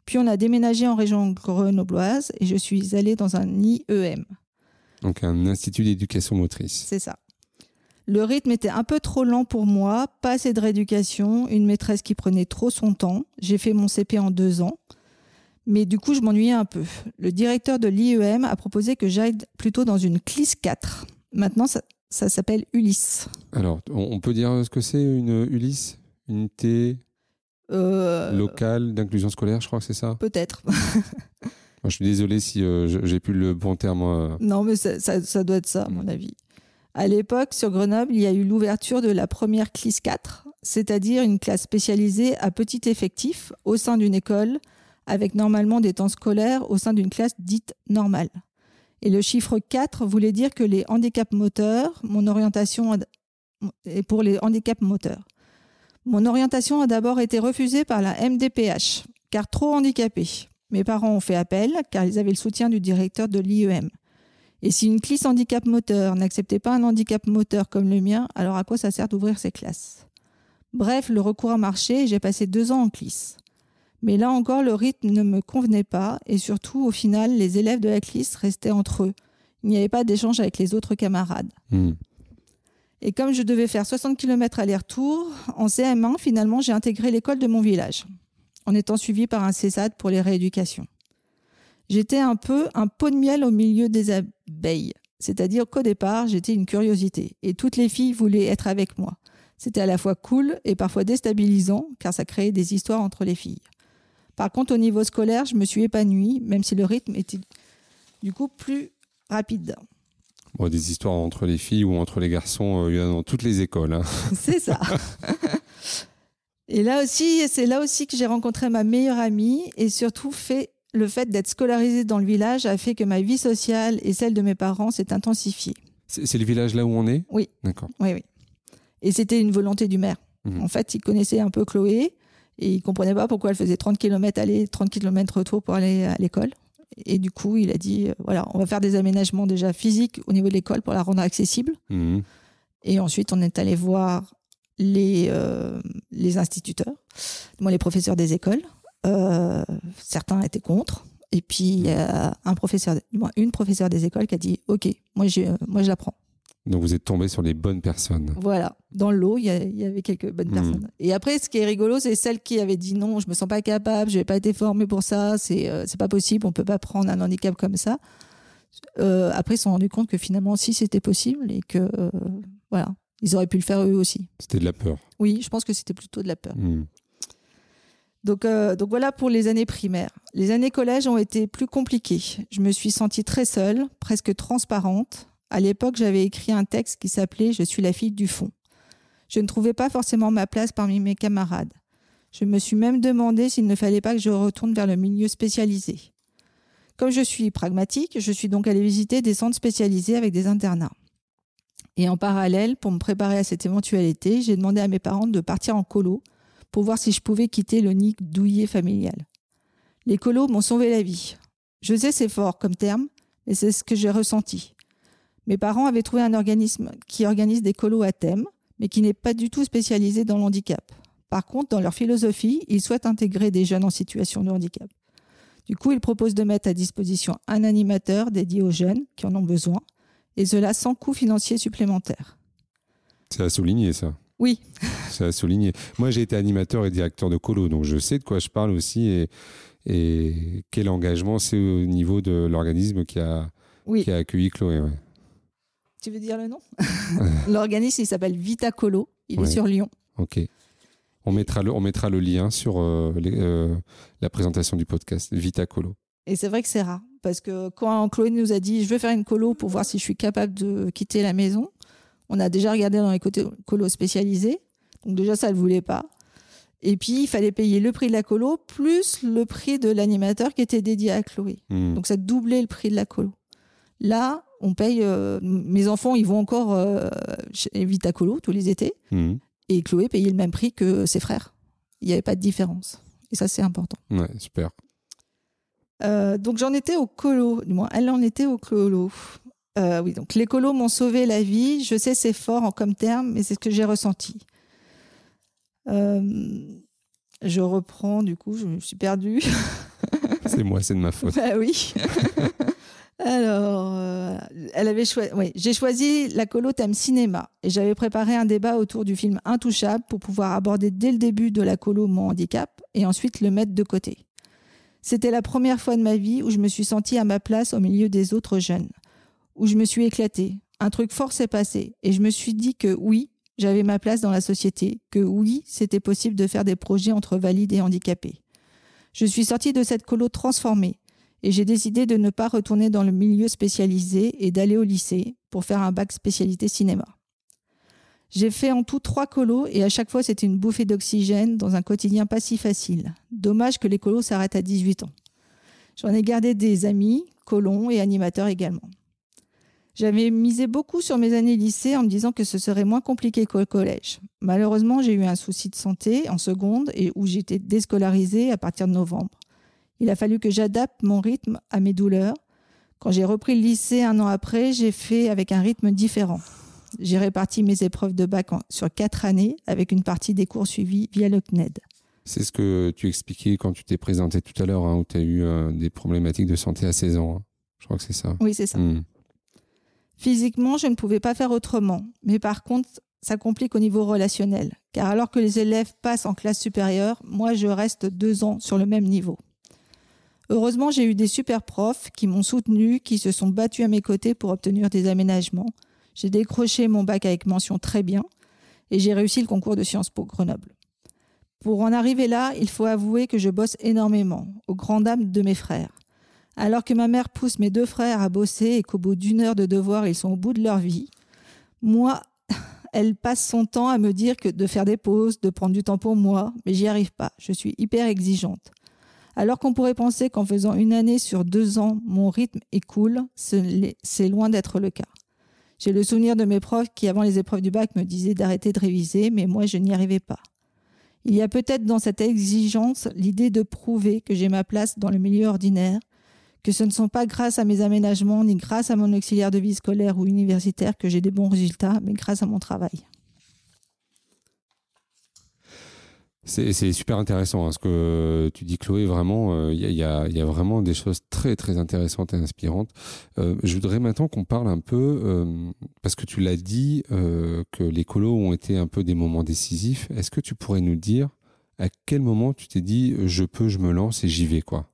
Puis on a déménagé en région grenobloise et je suis allée dans un IEM. Donc, un institut d'éducation motrice. C'est ça. Le rythme était un peu trop lent pour moi, pas assez de rééducation, une maîtresse qui prenait trop son temps. J'ai fait mon CP en deux ans. Mais du coup, je m'ennuyais un peu. Le directeur de l'IEM a proposé que j'aille plutôt dans une CLIS 4. Maintenant, ça, ça s'appelle Ulysse. Alors, on, peut dire ce que c'est une Ulysse? Unité Euh, locale d'inclusion scolaire, je crois que c'est ça? Peut-être. Moi, Je suis désolé si euh, j'ai plus le bon terme. euh. Non, mais ça, ça- ça doit être ça, à mon avis. À l'époque, sur Grenoble, il y a eu l'ouverture de la première CLIS 4, c'est-à-dire une classe spécialisée à petit effectif au sein d'une école, avec normalement des temps scolaires au sein d'une classe dite normale. Et le chiffre 4 voulait dire que les handicaps moteurs, mon orientation est pour les handicaps moteurs. Mon orientation a d'abord été refusée par la MDPH, car trop handicapée. Mes parents ont fait appel, car ils avaient le soutien du directeur de l'IEM. Et si une clisse handicap moteur n'acceptait pas un handicap moteur comme le mien, alors à quoi ça sert d'ouvrir ces classes? Bref, le recours a marché et j'ai passé deux ans en clisse. Mais là encore, le rythme ne me convenait pas et surtout, au final, les élèves de la clisse restaient entre eux. Il n'y avait pas d'échange avec les autres camarades. Hmm. Et comme je devais faire 60 km aller-retour, en CM1, finalement, j'ai intégré l'école de mon village, en étant suivi par un CESAD pour les rééducations. J'étais un peu un pot de miel au milieu des abeilles. C'est-à-dire qu'au départ, j'étais une curiosité et toutes les filles voulaient être avec moi. C'était à la fois cool et parfois déstabilisant car ça créait des histoires entre les filles. Par contre, au niveau scolaire, je me suis épanouie, même si le rythme était du coup plus rapide. Bon, des histoires entre les filles ou entre les garçons, euh, il y en a dans toutes les écoles. hein. C'est ça. et là aussi, c'est là aussi que j'ai rencontré ma meilleure amie et surtout fait le fait d'être scolarisée dans le village a fait que ma vie sociale et celle de mes parents s'est intensifiée. C'est c'est le village là où on est? Oui. D'accord. Oui, oui. Et c'était une volonté du maire. Mhm. En fait, il connaissait un peu Chloé et il comprenait pas pourquoi elle faisait 30 km aller, 30 km retour pour aller à l'école. Et du coup, il a dit, euh, voilà, on va faire des aménagements déjà physiques au niveau de l'école pour la rendre accessible. Mhm. Et ensuite, on est allé voir les, euh, les instituteurs, moi, les professeurs des écoles. Euh, certains étaient contre. Et puis, il y a un professeur, du moins une professeure des écoles qui a dit Ok, moi, je, moi, je l'apprends. Donc vous êtes tombé sur les bonnes personnes. Voilà. Dans l'eau, il y, a- il y avait quelques bonnes Mhm. personnes. Et après, ce qui est rigolo, c'est celle qui avait dit non, je me sens pas capable, je n'ai pas été formée pour ça, c'est euh, pas possible, on peut pas prendre un handicap comme ça. Euh, après, ils se sont rendus compte que finalement, si c'était possible et que euh, voilà, ils auraient pu le faire eux aussi. C'était de la peur. Oui, je pense que c'était plutôt de la peur. Mhm. Donc, euh, donc voilà pour les années primaires. Les années collège ont été plus compliquées. Je me suis sentie très seule, presque transparente. À l'époque, j'avais écrit un texte qui s'appelait Je suis la fille du fond. Je ne trouvais pas forcément ma place parmi mes camarades. Je me suis même demandé s'il ne fallait pas que je retourne vers le milieu spécialisé. Comme je suis pragmatique, je suis donc allée visiter des centres spécialisés avec des internats. Et en parallèle, pour me préparer à cette éventualité, j'ai demandé à mes parents de partir en colo pour voir si je pouvais quitter le nid douillet familial. Les colos m'ont sauvé la vie. Je sais c'est fort comme terme, mais c'est ce que j'ai ressenti. Mes parents avaient trouvé un organisme qui organise des colos à thème, mais qui n'est pas du tout spécialisé dans le handicap. Par contre, dans leur philosophie, ils souhaitent intégrer des jeunes en situation de handicap. Du coup, ils proposent de mettre à disposition un animateur dédié aux jeunes qui en ont besoin, et cela sans coût financier supplémentaire. C'est à souligner ça. Oui, C'est à souligner. Moi, j'ai été animateur et directeur de colo, donc je sais de quoi je parle aussi et, et quel engagement c'est au niveau de l'organisme qui a, oui. qui a accueilli Chloé. ouais. Tu veux dire le nom? L'organisme, il s'appelle Vita Colo. Il Ouais. est sur Lyon. Ok. On mettra le, on mettra le lien sur euh, les- euh, la présentation du podcast Vita Colo. Et c'est vrai que c'est rare. Parce que quand Chloé nous a dit je veux faire une colo pour voir si je suis capable de quitter la maison, on a déjà regardé dans les colos spécialisés. Donc déjà, ça ne le voulait pas. Et puis, il fallait payer le prix de la colo plus le prix de l'animateur qui était dédié à Chloé. Hmm. Donc ça doublait le prix de la colo. Là, on paye. euh, mes enfants, ils vont encore euh, chez Vita Colo tous les étés. Hmm. Et Chloé payait le même prix que ses frères. Il n'y avait pas de différence. Et ça, c'est important. Ouais, super. Euh, donc j'en étais au colo, du moins elle en était au colo. Euh, oui, donc les colos m'ont sauvé la vie. Je sais c'est fort en comme terme, mais c'est ce que j'ai ressenti. Euh, je reprends, du coup, je me suis perdue. C'est moi, c'est de ma faute. bah oui. Alors, euh, elle avait choisi. Oui, j'ai choisi la colo thème cinéma et j'avais préparé un débat autour du film Intouchable pour pouvoir aborder dès le début de la colo mon handicap et ensuite le mettre de côté. C'était la première fois de ma vie où je me suis sentie à ma place au milieu des autres jeunes, où je me suis éclatée. Un truc fort s'est passé et je me suis dit que oui, j'avais ma place dans la société, que oui, c'était possible de faire des projets entre valides et handicapés. Je suis sortie de cette colo transformée et j'ai décidé de ne pas retourner dans le milieu spécialisé et d'aller au lycée pour faire un bac spécialité cinéma. J'ai fait en tout trois colos et à chaque fois c'était une bouffée d'oxygène dans un quotidien pas si facile. Dommage que les colos s'arrêtent à 18 ans. J'en ai gardé des amis, colons et animateurs également. J'avais misé beaucoup sur mes années lycée en me disant que ce serait moins compliqué qu'au collège. Malheureusement, j'ai eu un souci de santé en seconde et où j'étais déscolarisée à partir de novembre. Il a fallu que j'adapte mon rythme à mes douleurs, Quand j'ai repris le lycée un an après, j'ai fait avec un rythme différent. J'ai réparti mes épreuves de bac sur quatre années avec une partie des cours suivis via le CNED. C'est ce que tu expliquais quand tu t'es présenté tout à l'heure, hein, où tu as eu euh, des problématiques de santé à 16 ans. Hein. Je crois que c'est ça. Oui, c'est ça. Hmm. Physiquement, je ne pouvais pas faire autrement. Mais par contre, ça complique au niveau relationnel. Car alors que les élèves passent en classe supérieure, moi, je reste deux ans sur le même niveau. Heureusement, j'ai eu des super profs qui m'ont soutenu, qui se sont battus à mes côtés pour obtenir des aménagements. J'ai décroché mon bac avec mention très bien et j'ai réussi le concours de Sciences Po Grenoble. Pour en arriver là, il faut avouer que je bosse énormément, aux grandes dames de mes frères. Alors que ma mère pousse mes deux frères à bosser et qu'au bout d'une heure de devoir, ils sont au bout de leur vie, moi, elle passe son temps à me dire que de faire des pauses, de prendre du temps pour moi, mais j'y arrive pas. Je suis hyper exigeante. Alors qu'on pourrait penser qu'en faisant une année sur deux ans, mon rythme est cool, c'est loin d'être le cas. J'ai le souvenir de mes profs qui, avant les épreuves du bac, me disaient d'arrêter de réviser, mais moi, je n'y arrivais pas. Il y a peut-être dans cette exigence l'idée de prouver que j'ai ma place dans le milieu ordinaire, que ce ne sont pas grâce à mes aménagements ni grâce à mon auxiliaire de vie scolaire ou universitaire que j'ai des bons résultats, mais grâce à mon travail. C'est super intéressant hein, ce que tu dis, Chloé. Vraiment, il euh, y, a, vraiment des choses très très intéressantes et inspirantes. Euh, je voudrais maintenant qu'on parle un peu, euh, parce que tu l'as dit, que les colos ont été un peu des moments décisifs. Est-ce que tu pourrais nous dire à quel moment tu t'es dit je peux, je me lance et j'y vais quoi?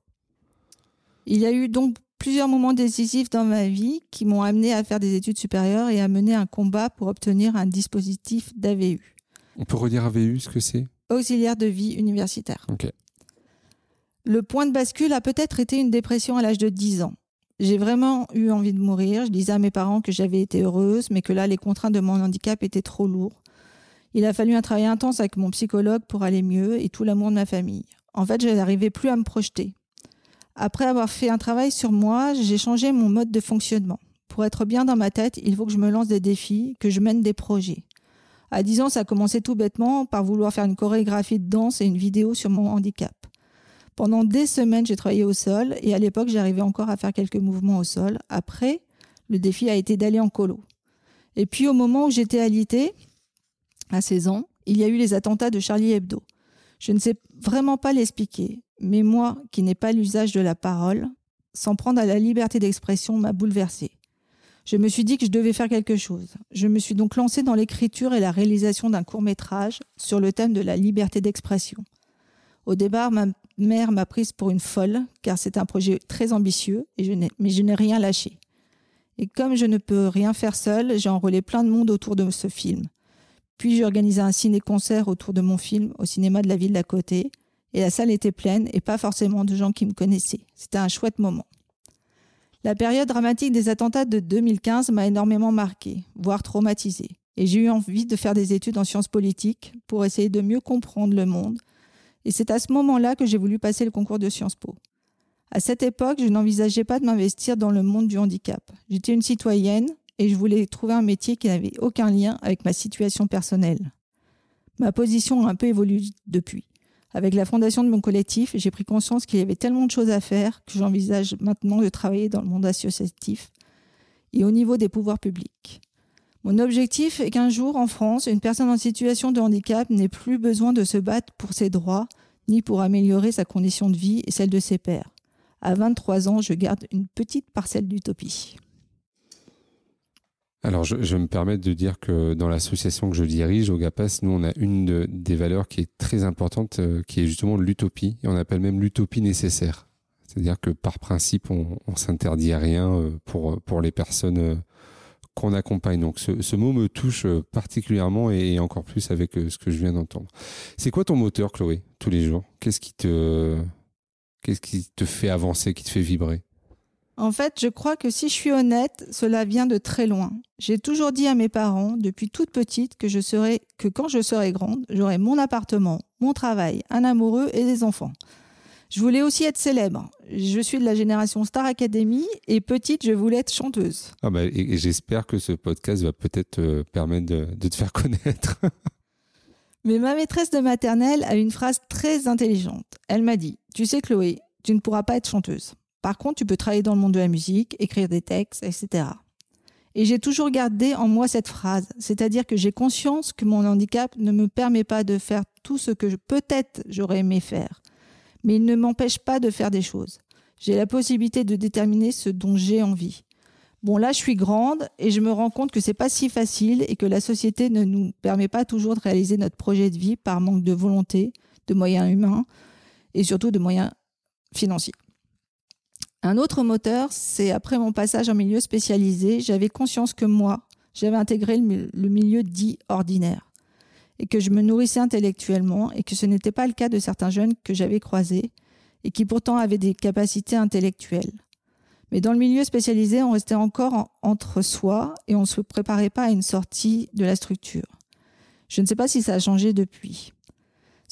Il y a eu donc plusieurs moments décisifs dans ma vie qui m'ont amené à faire des études supérieures et à mener un combat pour obtenir un dispositif d'AVU. On peut redire AVU ce que c'est? Auxiliaire de vie universitaire. Le point de bascule a peut-être été une dépression à l'âge de 10 ans. J'ai vraiment eu envie de mourir. Je disais à mes parents que j'avais été heureuse, mais que là, les contraintes de mon handicap étaient trop lourds. Il a fallu un travail intense avec mon psychologue pour aller mieux et tout l'amour de ma famille. En fait, je n'arrivais plus à me projeter. Après avoir fait un travail sur moi, j'ai changé mon mode de fonctionnement. Pour être bien dans ma tête, il faut que je me lance des défis, que je mène des projets. À 10 ans, ça a commencé tout bêtement par vouloir faire une chorégraphie de danse et une vidéo sur mon handicap. Pendant des semaines, j'ai travaillé au sol et à l'époque, j'arrivais encore à faire quelques mouvements au sol. Après, le défi a été d'aller en colo. Et puis au moment où j'étais alitée, à 16 ans, il y a eu les attentats de Charlie Hebdo. Je ne sais vraiment pas l'expliquer, mais moi, qui n'ai pas l'usage de la parole, s'en prendre à la liberté d'expression m'a bouleversée. Je me suis dit que je devais faire quelque chose. Je me suis donc lancée dans l'écriture et la réalisation d'un court métrage sur le thème de la liberté d'expression. Au départ, ma mère m'a prise pour une folle, car c'est un projet très ambitieux, mais je n'ai rien lâché. Et comme je ne peux rien faire seule, j'ai enrôlé plein de monde autour de ce film. Puis j'ai organisé un ciné-concert autour de mon film au cinéma de la ville d'à côté, et la salle était pleine et pas forcément de gens qui me connaissaient. C'était un chouette moment. La période dramatique des attentats de 2015 m'a énormément marqué, voire traumatisé. Et j'ai eu envie de faire des études en sciences politiques pour essayer de mieux comprendre le monde. Et c'est à ce moment-là que j'ai voulu passer le concours de Sciences Po. À cette époque, je n'envisageais pas de m'investir dans le monde du handicap. J'étais une citoyenne et je voulais trouver un métier qui n'avait aucun lien avec ma situation personnelle. Ma position a un peu évolué depuis. Avec la fondation de mon collectif, j'ai pris conscience qu'il y avait tellement de choses à faire que j'envisage maintenant de travailler dans le monde associatif et au niveau des pouvoirs publics. Mon objectif est qu'un jour, en France, une personne en situation de handicap n'ait plus besoin de se battre pour ses droits, ni pour améliorer sa condition de vie et celle de ses pairs. À 23 ans, je garde une petite parcelle d'utopie. Alors, je, je, me permets de dire que dans l'association que je dirige, au GAPAS, nous, on a une des valeurs qui est très importante, euh, qui est justement l'utopie, on appelle même l'utopie nécessaire. C'est-à-dire que par principe, on, on s'interdit rien euh, pour, pour les personnes euh, qu'on accompagne. Donc, ce, ce, mot me touche particulièrement et encore plus avec ce que je viens d'entendre. C'est quoi ton moteur, Chloé, tous les jours? Qu'est-ce qui te, qu'est-ce qui te fait avancer, qui te fait vibrer? En fait, je crois que si je suis honnête, cela vient de très loin. J'ai toujours dit à mes parents, depuis toute petite, que je serais, que quand je serai grande, j'aurai mon appartement, mon travail, un amoureux et des enfants. Je voulais aussi être célèbre. Je suis de la génération Star Academy et petite, je voulais être chanteuse. Ah bah, et, j'espère que ce podcast va peut-être te permettre de, de te faire connaître. Mais ma maîtresse de maternelle a une phrase très intelligente. Elle m'a dit, tu sais Chloé, tu ne pourras pas être chanteuse. Par contre, tu peux travailler dans le monde de la musique, écrire des textes, etc. Et j'ai toujours gardé en moi cette phrase, c'est-à-dire que j'ai conscience que mon handicap ne me permet pas de faire tout ce que peut-être j'aurais aimé faire, mais il ne m'empêche pas de faire des choses. J'ai la possibilité de déterminer ce dont j'ai envie. Bon, là, je suis grande et je me rends compte que c'est pas si facile et que la société ne nous permet pas toujours de réaliser notre projet de vie par manque de volonté, de moyens humains et surtout de moyens financiers. Un autre moteur, c'est après mon passage en milieu spécialisé, j'avais conscience que moi, j'avais intégré le milieu dit ordinaire et que je me nourrissais intellectuellement et que ce n'était pas le cas de certains jeunes que j'avais croisés et qui pourtant avaient des capacités intellectuelles. Mais dans le milieu spécialisé, on restait encore entre soi et on ne se préparait pas à une sortie de la structure. Je ne sais pas si ça a changé depuis.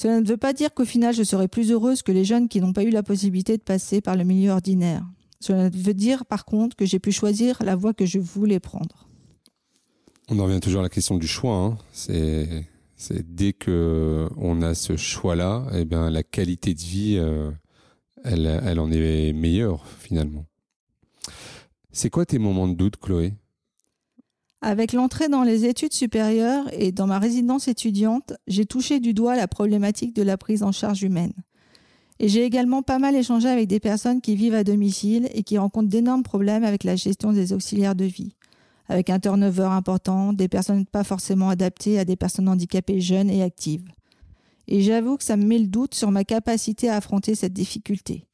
Cela ne veut pas dire qu'au final je serai plus heureuse que les jeunes qui n'ont pas eu la possibilité de passer par le milieu ordinaire. Cela veut dire par contre que j'ai pu choisir la voie que je voulais prendre. On en revient toujours à la question du choix. Hein. C'est, dès que on a ce choix-là, eh bien la qualité de vie, euh, elle, elle en est meilleure finalement. C'est quoi tes moments de doute, Chloé? Avec l'entrée dans les études supérieures et dans ma résidence étudiante, j'ai touché du doigt la problématique de la prise en charge humaine. Et j'ai également pas mal échangé avec des personnes qui vivent à domicile et qui rencontrent d'énormes problèmes avec la gestion des auxiliaires de vie, avec un turnover important, des personnes pas forcément adaptées à des personnes handicapées jeunes et actives. Et j'avoue que ça me met le doute sur ma capacité à affronter cette difficulté.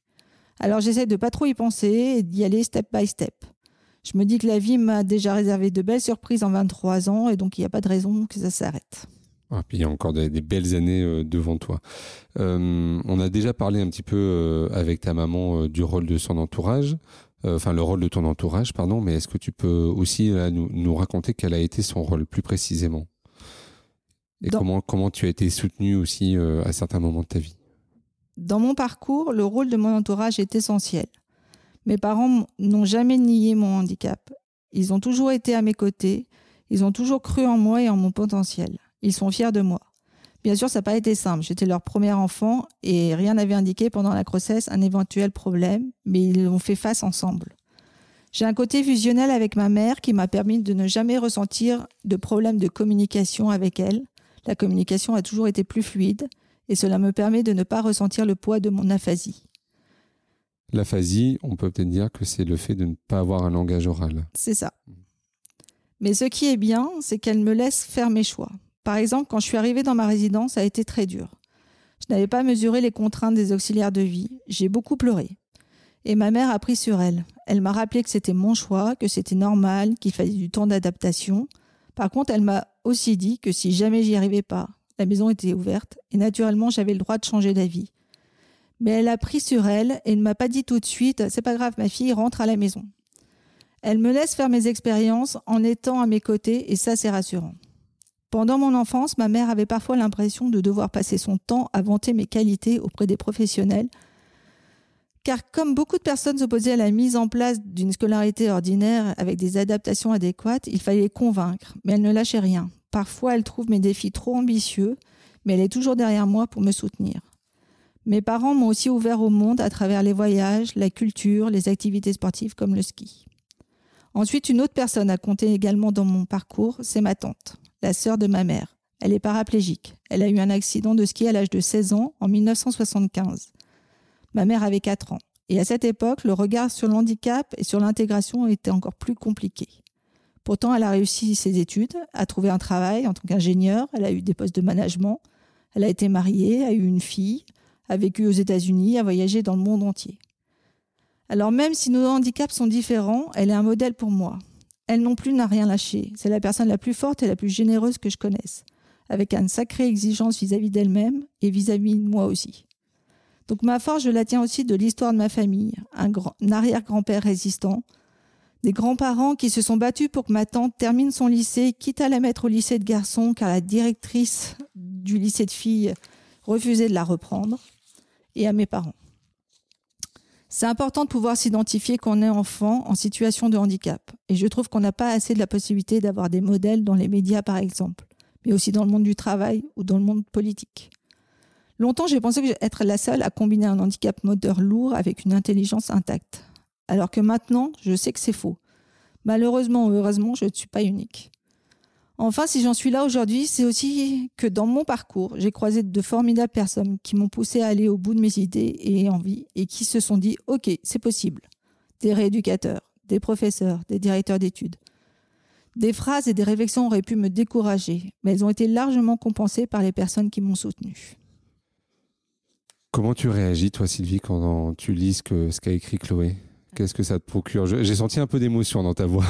Alors j'essaie de pas trop y penser et d'y aller step by step je me dis que la vie m'a déjà réservé de belles surprises en 23 ans et donc il n'y a pas de raison que ça s'arrête. Ah, puis il y a encore des, belles années euh, devant toi. Euh, on a déjà parlé un petit peu euh, avec ta maman du rôle de son entourage, enfin le rôle de ton entourage, pardon, mais est-ce que tu peux aussi nous, raconter quel a été son rôle plus précisément? Et comment, comment tu as été soutenue aussi à certains moments de ta vie? Dans mon parcours, le rôle de mon entourage est essentiel. Mes parents n'ont jamais nié mon handicap. Ils ont toujours été à mes côtés. Ils ont toujours cru en moi et en mon potentiel. Ils sont fiers de moi. Bien sûr, ça n'a pas été simple. J'étais leur premier enfant et rien n'avait indiqué pendant la grossesse un éventuel problème, mais ils ont fait face ensemble. J'ai un côté fusionnel avec ma mère qui m'a permis de ne jamais ressentir de problème de communication avec elle. La communication a toujours été plus fluide et cela me permet de ne pas ressentir le poids de mon aphasie. L'aphasie, on peut peut-être dire que c'est le fait de ne pas avoir un langage oral. C'est ça. Mais ce qui est bien, c'est qu'elle me laisse faire mes choix. Par exemple, quand je suis arrivée dans ma résidence, ça a été très dur. Je n'avais pas mesuré les contraintes des auxiliaires de vie. J'ai beaucoup pleuré. Et ma mère a pris sur elle. Elle m'a rappelé que c'était mon choix, que c'était normal, qu'il fallait du temps d'adaptation. Par contre, elle m'a aussi dit que si jamais j'y arrivais pas, la maison était ouverte et naturellement j'avais le droit de changer d'avis mais elle a pris sur elle et ne m'a pas dit tout de suite c'est pas grave, ma fille rentre à la maison. Elle me laisse faire mes expériences en étant à mes côtés et ça c'est rassurant. Pendant mon enfance, ma mère avait parfois l'impression de devoir passer son temps à vanter mes qualités auprès des professionnels, car comme beaucoup de personnes s'opposaient à la mise en place d'une scolarité ordinaire avec des adaptations adéquates, il fallait convaincre, mais elle ne lâchait rien. Parfois, elle trouve mes défis trop ambitieux, mais elle est toujours derrière moi pour me soutenir. Mes parents m'ont aussi ouvert au monde à travers les voyages, la culture, les activités sportives comme le ski. Ensuite, une autre personne a compté également dans mon parcours, c'est ma tante, la sœur de ma mère. Elle est paraplégique. Elle a eu un accident de ski à l'âge de 16 ans en 1975. Ma mère avait 4 ans. Et à cette époque, le regard sur le handicap et sur l'intégration était encore plus compliqué. Pourtant, elle a réussi ses études, a trouvé un travail en tant qu'ingénieure, elle a eu des postes de management, elle a été mariée, a eu une fille, a vécu aux États-Unis, a voyagé dans le monde entier. Alors même si nos handicaps sont différents, elle est un modèle pour moi. Elle non plus n'a rien lâché. C'est la personne la plus forte et la plus généreuse que je connaisse, avec une sacrée exigence vis-à-vis d'elle-même et vis-à-vis de moi aussi. Donc ma force, je la tiens aussi de l'histoire de ma famille, un, un arrière-grand-père résistant, des grands-parents qui se sont battus pour que ma tante termine son lycée, quitte à la mettre au lycée de garçons car la directrice du lycée de filles refusait de la reprendre et à mes parents. C'est important de pouvoir s'identifier qu'on est enfant en situation de handicap. Et je trouve qu'on n'a pas assez de la possibilité d'avoir des modèles dans les médias, par exemple, mais aussi dans le monde du travail ou dans le monde politique. Longtemps, j'ai pensé être la seule à combiner un handicap moteur lourd avec une intelligence intacte. alors que maintenant, je sais que c'est faux. Malheureusement ou heureusement, je ne suis pas unique. Enfin, si j'en suis là aujourd'hui, c'est aussi que dans mon parcours, j'ai croisé de formidables personnes qui m'ont poussé à aller au bout de mes idées et envies et qui se sont dit OK, c'est possible. Des rééducateurs, des professeurs, des directeurs d'études. Des phrases et des réflexions auraient pu me décourager, mais elles ont été largement compensées par les personnes qui m'ont soutenu. Comment tu réagis, toi, Sylvie, quand tu lis ce qu'a écrit Chloé? Qu'est-ce que ça te procure? J'ai senti un peu d'émotion dans ta voix.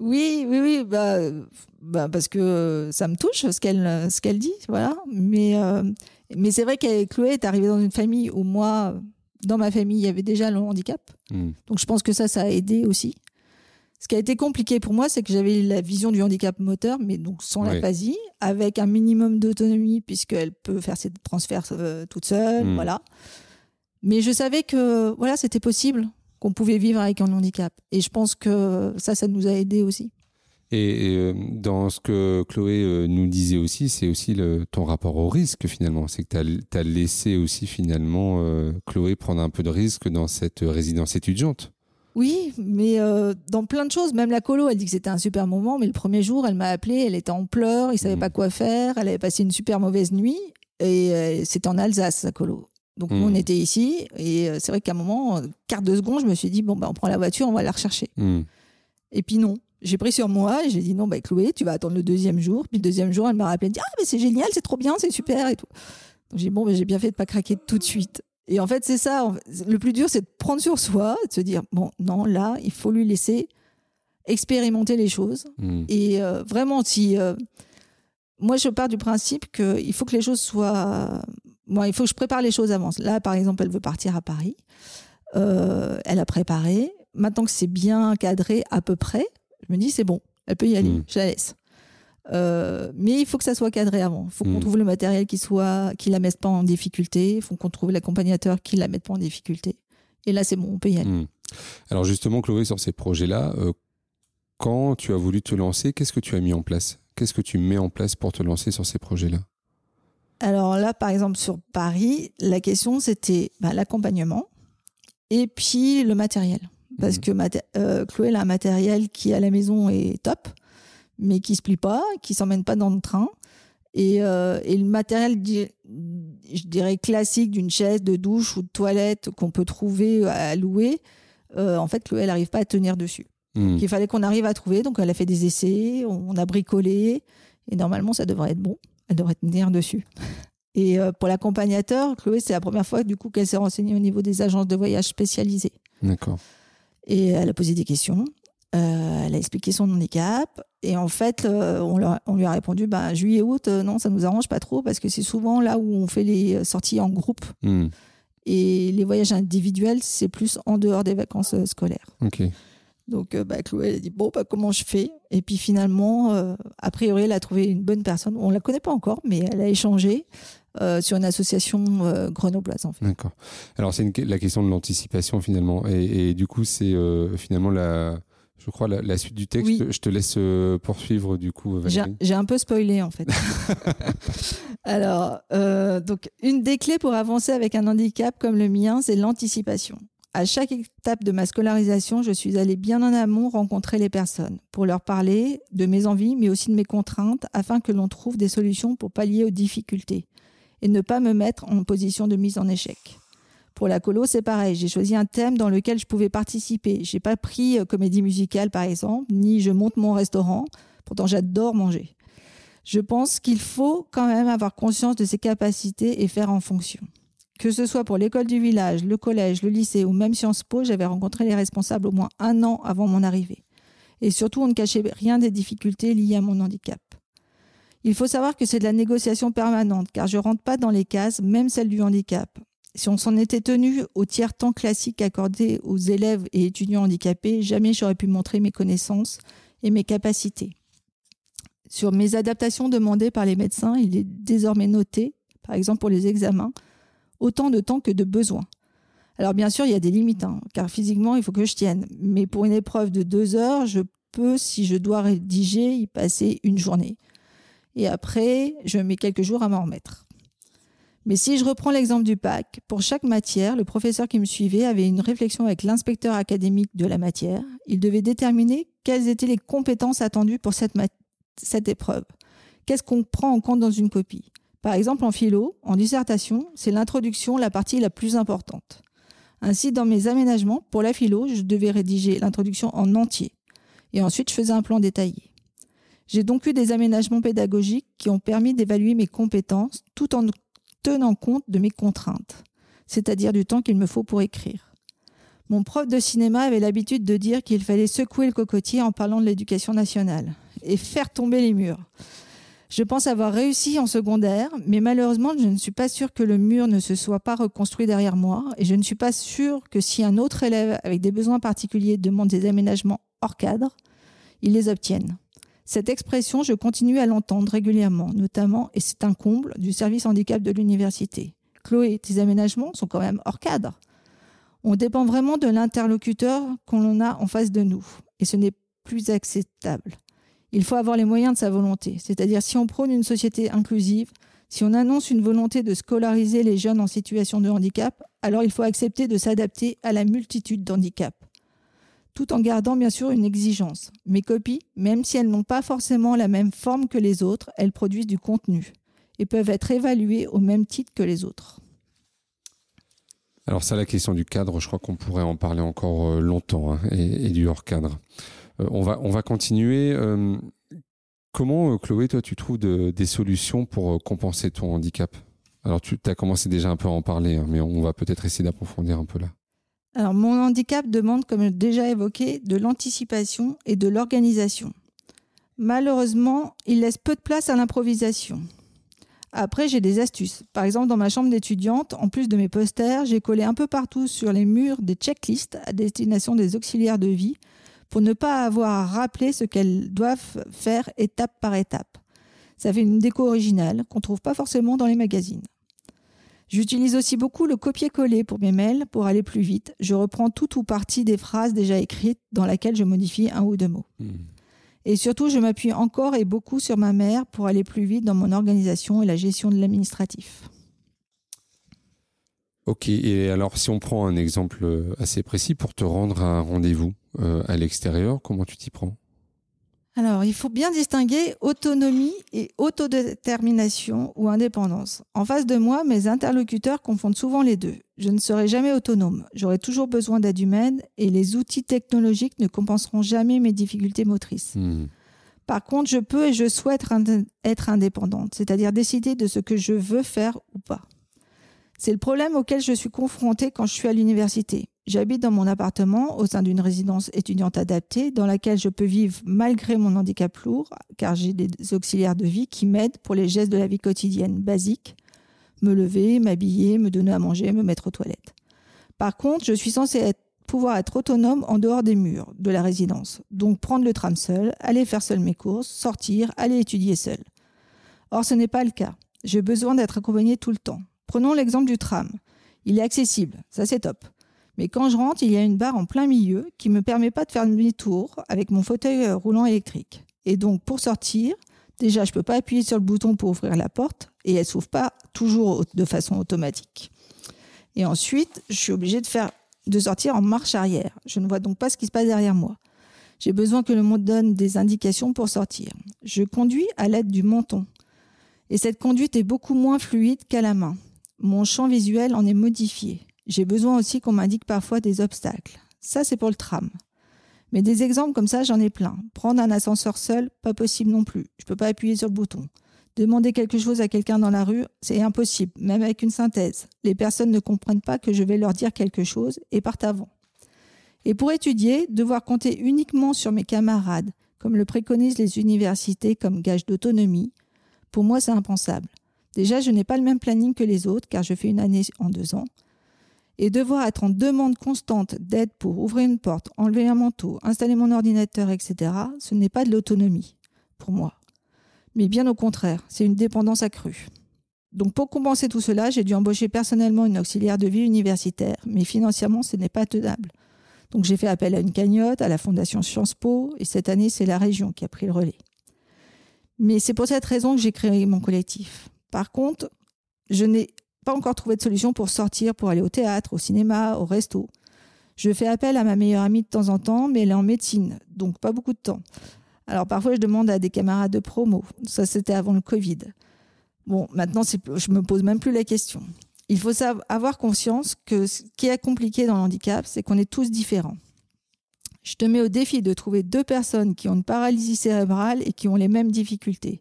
Oui, oui, oui, bah, bah parce que ça me touche ce qu'elle ce qu'elle dit, voilà. Mais euh, mais c'est vrai que Chloé est arrivée dans une famille où moi, dans ma famille, il y avait déjà le handicap. Hmm. Donc je pense que ça, ça a aidé aussi. Ce qui a été compliqué pour moi, c'est que j'avais la vision du handicap moteur, mais donc sans l'aphasie, avec un minimum d'autonomie, puisqu'elle peut faire ses transferts euh, toute seule, hmm. voilà. Mais je savais que voilà, c'était possible qu'on pouvait vivre avec un handicap. Et je pense que ça, ça nous a aidés aussi. Et, euh, dans ce que Chloé euh, nous disait aussi, c'est aussi le, ton rapport au risque finalement. C'est que tu as, laissé aussi finalement euh, Chloé prendre un peu de risque dans cette résidence étudiante. Oui, mais dans plein de choses. Même la colo, elle dit que c'était un super moment, mais le premier jour, elle m'a appelé, elle était en pleurs, il savait mmh. pas quoi faire, elle avait passé une super mauvaise nuit, et c'était en Alsace, sa colo. Donc on hmm. était ici et euh, c'est vrai qu'à un moment, quart de seconde, je me suis dit bon bah on prend la voiture, on va la rechercher. Hmm. Et puis non, j'ai pris sur moi et j'ai dit non bah Chloé, tu vas attendre le deuxième jour. Puis le deuxième jour, elle m'a rappelé, dit ah mais c'est génial, c'est trop bien, c'est super et tout. Donc j'ai dit bon bah, j'ai bien fait de pas craquer tout de suite. Et en fait c'est ça, le plus dur c'est de prendre sur soi, de se dire bon non là il faut lui laisser expérimenter les choses hmm. et euh, vraiment si euh, moi je pars du principe qu'il faut que les choses soient Bon, il faut que je prépare les choses avant. Là, par exemple, elle veut partir à Paris. Euh, elle a préparé. Maintenant que c'est bien cadré à peu près, je me dis c'est bon, elle peut y aller, hmm. je la laisse. Euh, mais il faut que ça soit cadré avant. Il faut qu'on hmm. trouve le matériel qui soit, qui la mette pas en difficulté. Il faut qu'on trouve l'accompagnateur qui la mette pas en difficulté. Et là, c'est bon, on peut y aller. Hmm. Alors justement, Chloé, sur ces projets-là, euh, quand tu as voulu te lancer, qu'est-ce que tu as mis en place? Qu'est-ce que tu mets en place pour te lancer sur ces projets-là? Alors là, par exemple, sur Paris, la question, c'était bah, l'accompagnement et puis le matériel. Parce mhm. que euh, Chloé a un matériel qui, à la maison, est top, mais qui se plie pas, qui s'emmène pas dans le train. Et, euh, le matériel, je dirais, classique d'une chaise de douche ou de toilette qu'on peut trouver à louer, euh, en fait, Chloé, elle n'arrive pas à tenir dessus. Mhm. il fallait qu'on arrive à trouver. Donc, elle a fait des essais, on a bricolé. Et normalement, ça devrait être bon elle devrait tenir dessus. Et euh, pour l'accompagnateur, Chloé, c'est la première fois du coup qu'elle s'est renseignée au niveau des agences de voyage spécialisées. D'accord. Et elle a posé des questions. Euh, elle a expliqué son handicap. Et en fait, euh, on, lui a répondu bah, juillet-août, non, ça nous arrange pas trop parce que c'est souvent là où on fait les sorties en groupe. Hmm. Et les voyages individuels, c'est plus en dehors des vacances scolaires. Ok. Donc, euh, bah, Chloé a dit bon, bah, comment je fais? Et puis finalement, euh, a priori, elle a trouvé une bonne personne. On la connaît pas encore, mais elle a échangé euh, sur une association grenobloise. En fait. D'accord. Alors, c'est la question de l'anticipation finalement. Et, du coup, c'est finalement la, je crois, la, suite du texte. Je te laisse poursuivre du coup. J'ai un peu spoilé en fait. Alors, donc, une des clés pour avancer avec un handicap comme le mien, c'est l'anticipation. À chaque étape de ma scolarisation, je suis allée bien en amont rencontrer les personnes pour leur parler de mes envies, mais aussi de mes contraintes, afin que l'on trouve des solutions pour pallier aux difficultés et ne pas me mettre en position de mise en échec. Pour la colo, c'est pareil. J'ai choisi un thème dans lequel je pouvais participer. J'ai pas pris euh, comédie musicale, par exemple, ni je monte mon restaurant. Pourtant, j'adore manger. Je pense qu'il faut quand même avoir conscience de ses capacités et faire en fonction. Que ce soit pour l'école du village, le collège, le lycée ou même Sciences Po, j'avais rencontré les responsables au moins un an avant mon arrivée. Et surtout, on ne cachait rien des difficultés liées à mon handicap. Il faut savoir que c'est de la négociation permanente, car je ne rentre pas dans les cases, même celles du handicap. Si on s'en était tenu au tiers temps classique accordé aux élèves et étudiants handicapés, jamais j'aurais pu montrer mes connaissances et mes capacités. Sur mes adaptations demandées par les médecins, il est désormais noté, par exemple pour les examens, autant de temps que de besoin. Alors bien sûr, il y a des limites, hein, car physiquement, il faut que je tienne. Mais pour une épreuve de deux heures, je peux, si je dois rédiger, y passer une journée. Et après, je mets quelques jours à m'en remettre. Mais si je reprends l'exemple du PAC, pour chaque matière, le professeur qui me suivait avait une réflexion avec l'inspecteur académique de la matière. Il devait déterminer quelles étaient les compétences attendues pour cette, cette épreuve. Qu'est-ce qu'on prend en compte dans une copie? Par exemple, en philo, en dissertation, c'est l'introduction la partie la plus importante. Ainsi, dans mes aménagements, pour la philo, je devais rédiger l'introduction en entier. Et ensuite, je faisais un plan détaillé. J'ai donc eu des aménagements pédagogiques qui ont permis d'évaluer mes compétences tout en tenant compte de mes contraintes, c'est-à-dire du temps qu'il me faut pour écrire. Mon prof de cinéma avait l'habitude de dire qu'il fallait secouer le cocotier en parlant de l'éducation nationale et faire tomber les murs. Je pense avoir réussi en secondaire, mais malheureusement, je ne suis pas sûre que le mur ne se soit pas reconstruit derrière moi, et je ne suis pas sûre que si un autre élève avec des besoins particuliers demande des aménagements hors cadre, il les obtienne. Cette expression, je continue à l'entendre régulièrement, notamment, et c'est un comble, du service handicap de l'université. Chloé, tes aménagements sont quand même hors cadre. On dépend vraiment de l'interlocuteur qu'on a en face de nous, et ce n'est plus acceptable. Il faut avoir les moyens de sa volonté, c'est-à-dire si on prône une société inclusive, si on annonce une volonté de scolariser les jeunes en situation de handicap, alors il faut accepter de s'adapter à la multitude d'handicaps tout en gardant bien sûr une exigence. Mes copies, même si elles n'ont pas forcément la même forme que les autres, elles produisent du contenu et peuvent être évaluées au même titre que les autres. Alors ça, la question du cadre, je crois qu'on pourrait en parler encore euh, longtemps hein, et, du hors cadre. Euh, on, va, on va continuer. Euh, comment, Chloé, toi, tu trouves des solutions pour compenser ton handicap? Alors tu as commencé déjà un peu à en parler, hein, mais on va peut-être essayer d'approfondir un peu là. Alors, mon handicap demande, comme déjà évoqué, de l'anticipation et de l'organisation. Malheureusement, il laisse peu de place à l'improvisation. Après, j'ai des astuces. Par exemple, dans ma chambre d'étudiante, en plus de mes posters, j'ai collé un peu partout sur les murs des checklists à destination des auxiliaires de vie pour ne pas avoir à rappeler ce qu'elles doivent faire étape par étape. Ça fait une déco originale qu'on ne trouve pas forcément dans les magazines. J'utilise aussi beaucoup le copier-coller pour mes mails pour aller plus vite. Je reprends tout ou partie des phrases déjà écrites dans laquelle je modifie un ou deux mots. Hmm. Et surtout, je m'appuie encore et beaucoup sur ma mère pour aller plus vite dans mon organisation et la gestion de l'administratif. Ok, et alors si on prend un exemple assez précis pour te rendre à un rendez-vous euh, à l'extérieur, comment tu t'y prends? Alors, il faut bien distinguer autonomie et autodétermination ou indépendance. En face de moi, mes interlocuteurs confondent souvent les deux. Je ne serai jamais autonome. J'aurai toujours besoin d'aide humaine et les outils technologiques ne compenseront jamais mes difficultés motrices. Hmm. Par contre, je peux et je souhaite être indépendante, c'est-à-dire décider de ce que je veux faire ou pas. C'est le problème auquel je suis confrontée quand je suis à l'université. J'habite dans mon appartement au sein d'une résidence étudiante adaptée dans laquelle je peux vivre malgré mon handicap lourd, car j'ai des auxiliaires de vie qui m'aident pour les gestes de la vie quotidienne basiques, me lever, m'habiller, me donner à manger, me mettre aux toilettes. Par contre, je suis censée pouvoir être autonome en dehors des murs de la résidence, donc prendre le tram seul, aller faire seul mes courses, sortir, aller étudier seul. Or, ce n'est pas le cas. J'ai besoin d'être accompagnée tout le temps. Prenons l'exemple du tram. Il est accessible, ça c'est top. Mais quand je rentre, il y a une barre en plein milieu qui ne me permet pas de faire demi-tour avec mon fauteuil euh, roulant électrique. Et donc, pour sortir, déjà, je ne peux pas appuyer sur le bouton pour ouvrir la porte et elle ne s'ouvre pas toujours de façon automatique. Et ensuite, je suis obligée de, faire, de sortir en marche arrière. Je ne vois donc pas ce qui se passe derrière moi. J'ai besoin que le monde donne des indications pour sortir. Je conduis à l'aide du menton. Et cette conduite est beaucoup moins fluide qu'à la main. Mon champ visuel en est modifié. J'ai besoin aussi qu'on m'indique parfois des obstacles. Ça, c'est pour le tram. Mais des exemples comme ça, j'en ai plein. Prendre un ascenseur seul, pas possible non plus. Je ne peux pas appuyer sur le bouton. Demander quelque chose à quelqu'un dans la rue, c'est impossible, même avec une synthèse. Les personnes ne comprennent pas que je vais leur dire quelque chose et partent avant. Et pour étudier, devoir compter uniquement sur mes camarades, comme le préconisent les universités comme gage d'autonomie, pour moi c'est impensable. Déjà, je n'ai pas le même planning que les autres, car je fais une année en deux ans et devoir être en demande constante d'aide pour ouvrir une porte, enlever un manteau, installer mon ordinateur, etc., ce n'est pas de l'autonomie pour moi. Mais bien au contraire, c'est une dépendance accrue. Donc pour compenser tout cela, j'ai dû embaucher personnellement une auxiliaire de vie universitaire, mais financièrement, ce n'est pas tenable. Donc j'ai fait appel à une cagnotte, à la Fondation Sciences Po, et cette année, c'est la région qui a pris le relais. Mais c'est pour cette raison que j'ai créé mon collectif. Par contre, je n'ai pas encore trouvé de solution pour sortir, pour aller au théâtre, au cinéma, au resto. Je fais appel à ma meilleure amie de temps en temps, mais elle est en médecine, donc pas beaucoup de temps. Alors parfois, je demande à des camarades de promo. Ça, c'était avant le Covid. Bon, maintenant, je me pose même plus la question. Il faut avoir conscience que ce qui est compliqué dans le handicap, c'est qu'on est tous différents. Je te mets au défi de trouver deux personnes qui ont une paralysie cérébrale et qui ont les mêmes difficultés.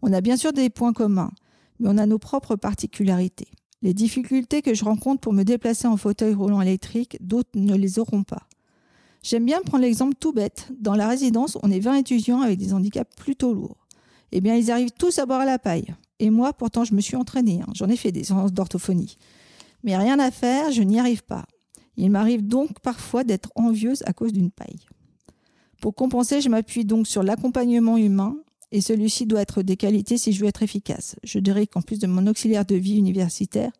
On a bien sûr des points communs, mais on a nos propres particularités. Les difficultés que je rencontre pour me déplacer en fauteuil roulant électrique, d'autres ne les auront pas. J'aime bien prendre l'exemple tout bête. Dans la résidence, on est 20 étudiants avec des handicaps plutôt lourds. Eh bien, ils arrivent tous à boire la paille. Et moi, pourtant, je me suis entraînée. Hein. J'en ai fait des séances d'orthophonie. Mais rien à faire, je n'y arrive pas. Il m'arrive donc parfois d'être envieuse à cause d'une paille. Pour compenser, je m'appuie donc sur l'accompagnement humain et celui-ci doit être des qualités si je veux être efficace. Je dirais qu'en plus de mon auxiliaire de vie universitaire,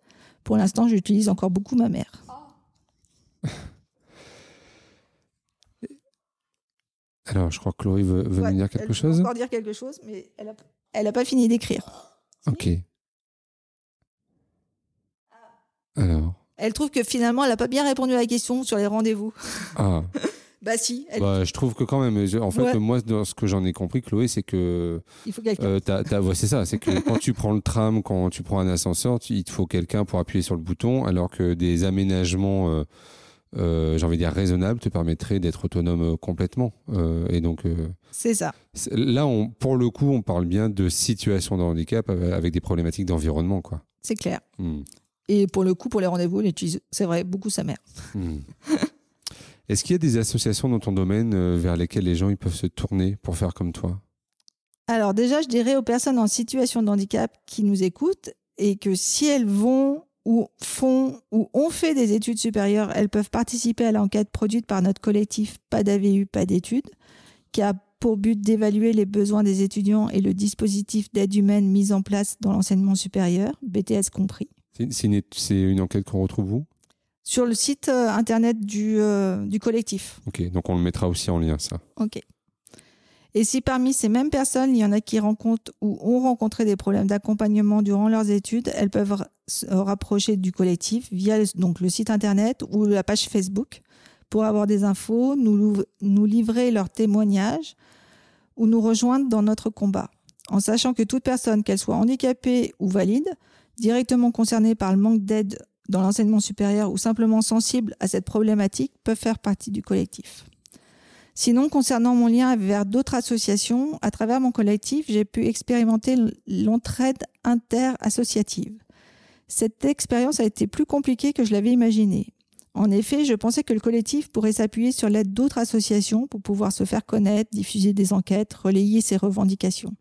pour l'instant, j'utilise encore beaucoup ma mère. Alors, je crois que Chloé veut, me dire quelque elle chose. Elle encore dire quelque chose, mais elle n'a pas fini d'écrire. Ok. Alors. Elle trouve que finalement, elle n'a pas bien répondu à la question sur les rendez-vous. Ah. bah si. Bah, je trouve que quand même. En fait, moi, dans ce que j'en ai compris, Chloé, c'est que. Il faut quelqu'un. Euh, c'est ça. C'est que quand tu prends le tram, quand tu prends un ascenseur, il te faut quelqu'un pour appuyer sur le bouton, alors que des aménagements. Euh, euh, j'ai envie de dire raisonnable, te permettrait d'être autonome euh, complètement. Euh, et donc, c'est ça. Là, on, pour le coup, on parle bien de situation de handicap avec des problématiques d'environnement, quoi. C'est clair. Hmm. Et pour le coup, pour les rendez-vous, c'est vrai, beaucoup sa mère. Hmm. Est-ce qu'il y a des associations dans ton domaine vers lesquelles les gens ils peuvent se tourner pour faire comme toi? Alors déjà, je dirais aux personnes en situation de handicap qui nous écoutent et que si elles vont ou font ou ont fait des études supérieures, elles peuvent participer à l'enquête produite par notre collectif Pas d'AVU, pas d'études, qui a pour but d'évaluer les besoins des étudiants et le dispositif d'aide humaine mis en place dans l'enseignement supérieur, BTS compris. C'est une, une, enquête qu'on retrouve où? Sur le site euh, internet du, euh, du collectif. Ok, donc on le mettra aussi en lien, ça. Ok. Et si parmi ces mêmes personnes, il y en a qui rencontrent ou ont rencontré des problèmes d'accompagnement durant leurs études, elles peuvent se rapprocher du collectif via donc, le site internet ou la page Facebook pour avoir des infos, nous, nous livrer leurs témoignages ou nous rejoindre dans notre combat. En sachant que toute personne, qu'elle soit handicapée ou valide, directement concernée par le manque d'aide dans l'enseignement supérieur ou simplement sensible à cette problématique, peuvent faire partie du collectif. Sinon, concernant mon lien vers d'autres associations, à travers mon collectif, j'ai pu expérimenter l'entraide inter-associative. Cette expérience a été plus compliquée que je l'avais imaginé. En effet, je pensais que le collectif pourrait s'appuyer sur l'aide d'autres associations pour pouvoir se faire connaître, diffuser des enquêtes, relayer ses revendications.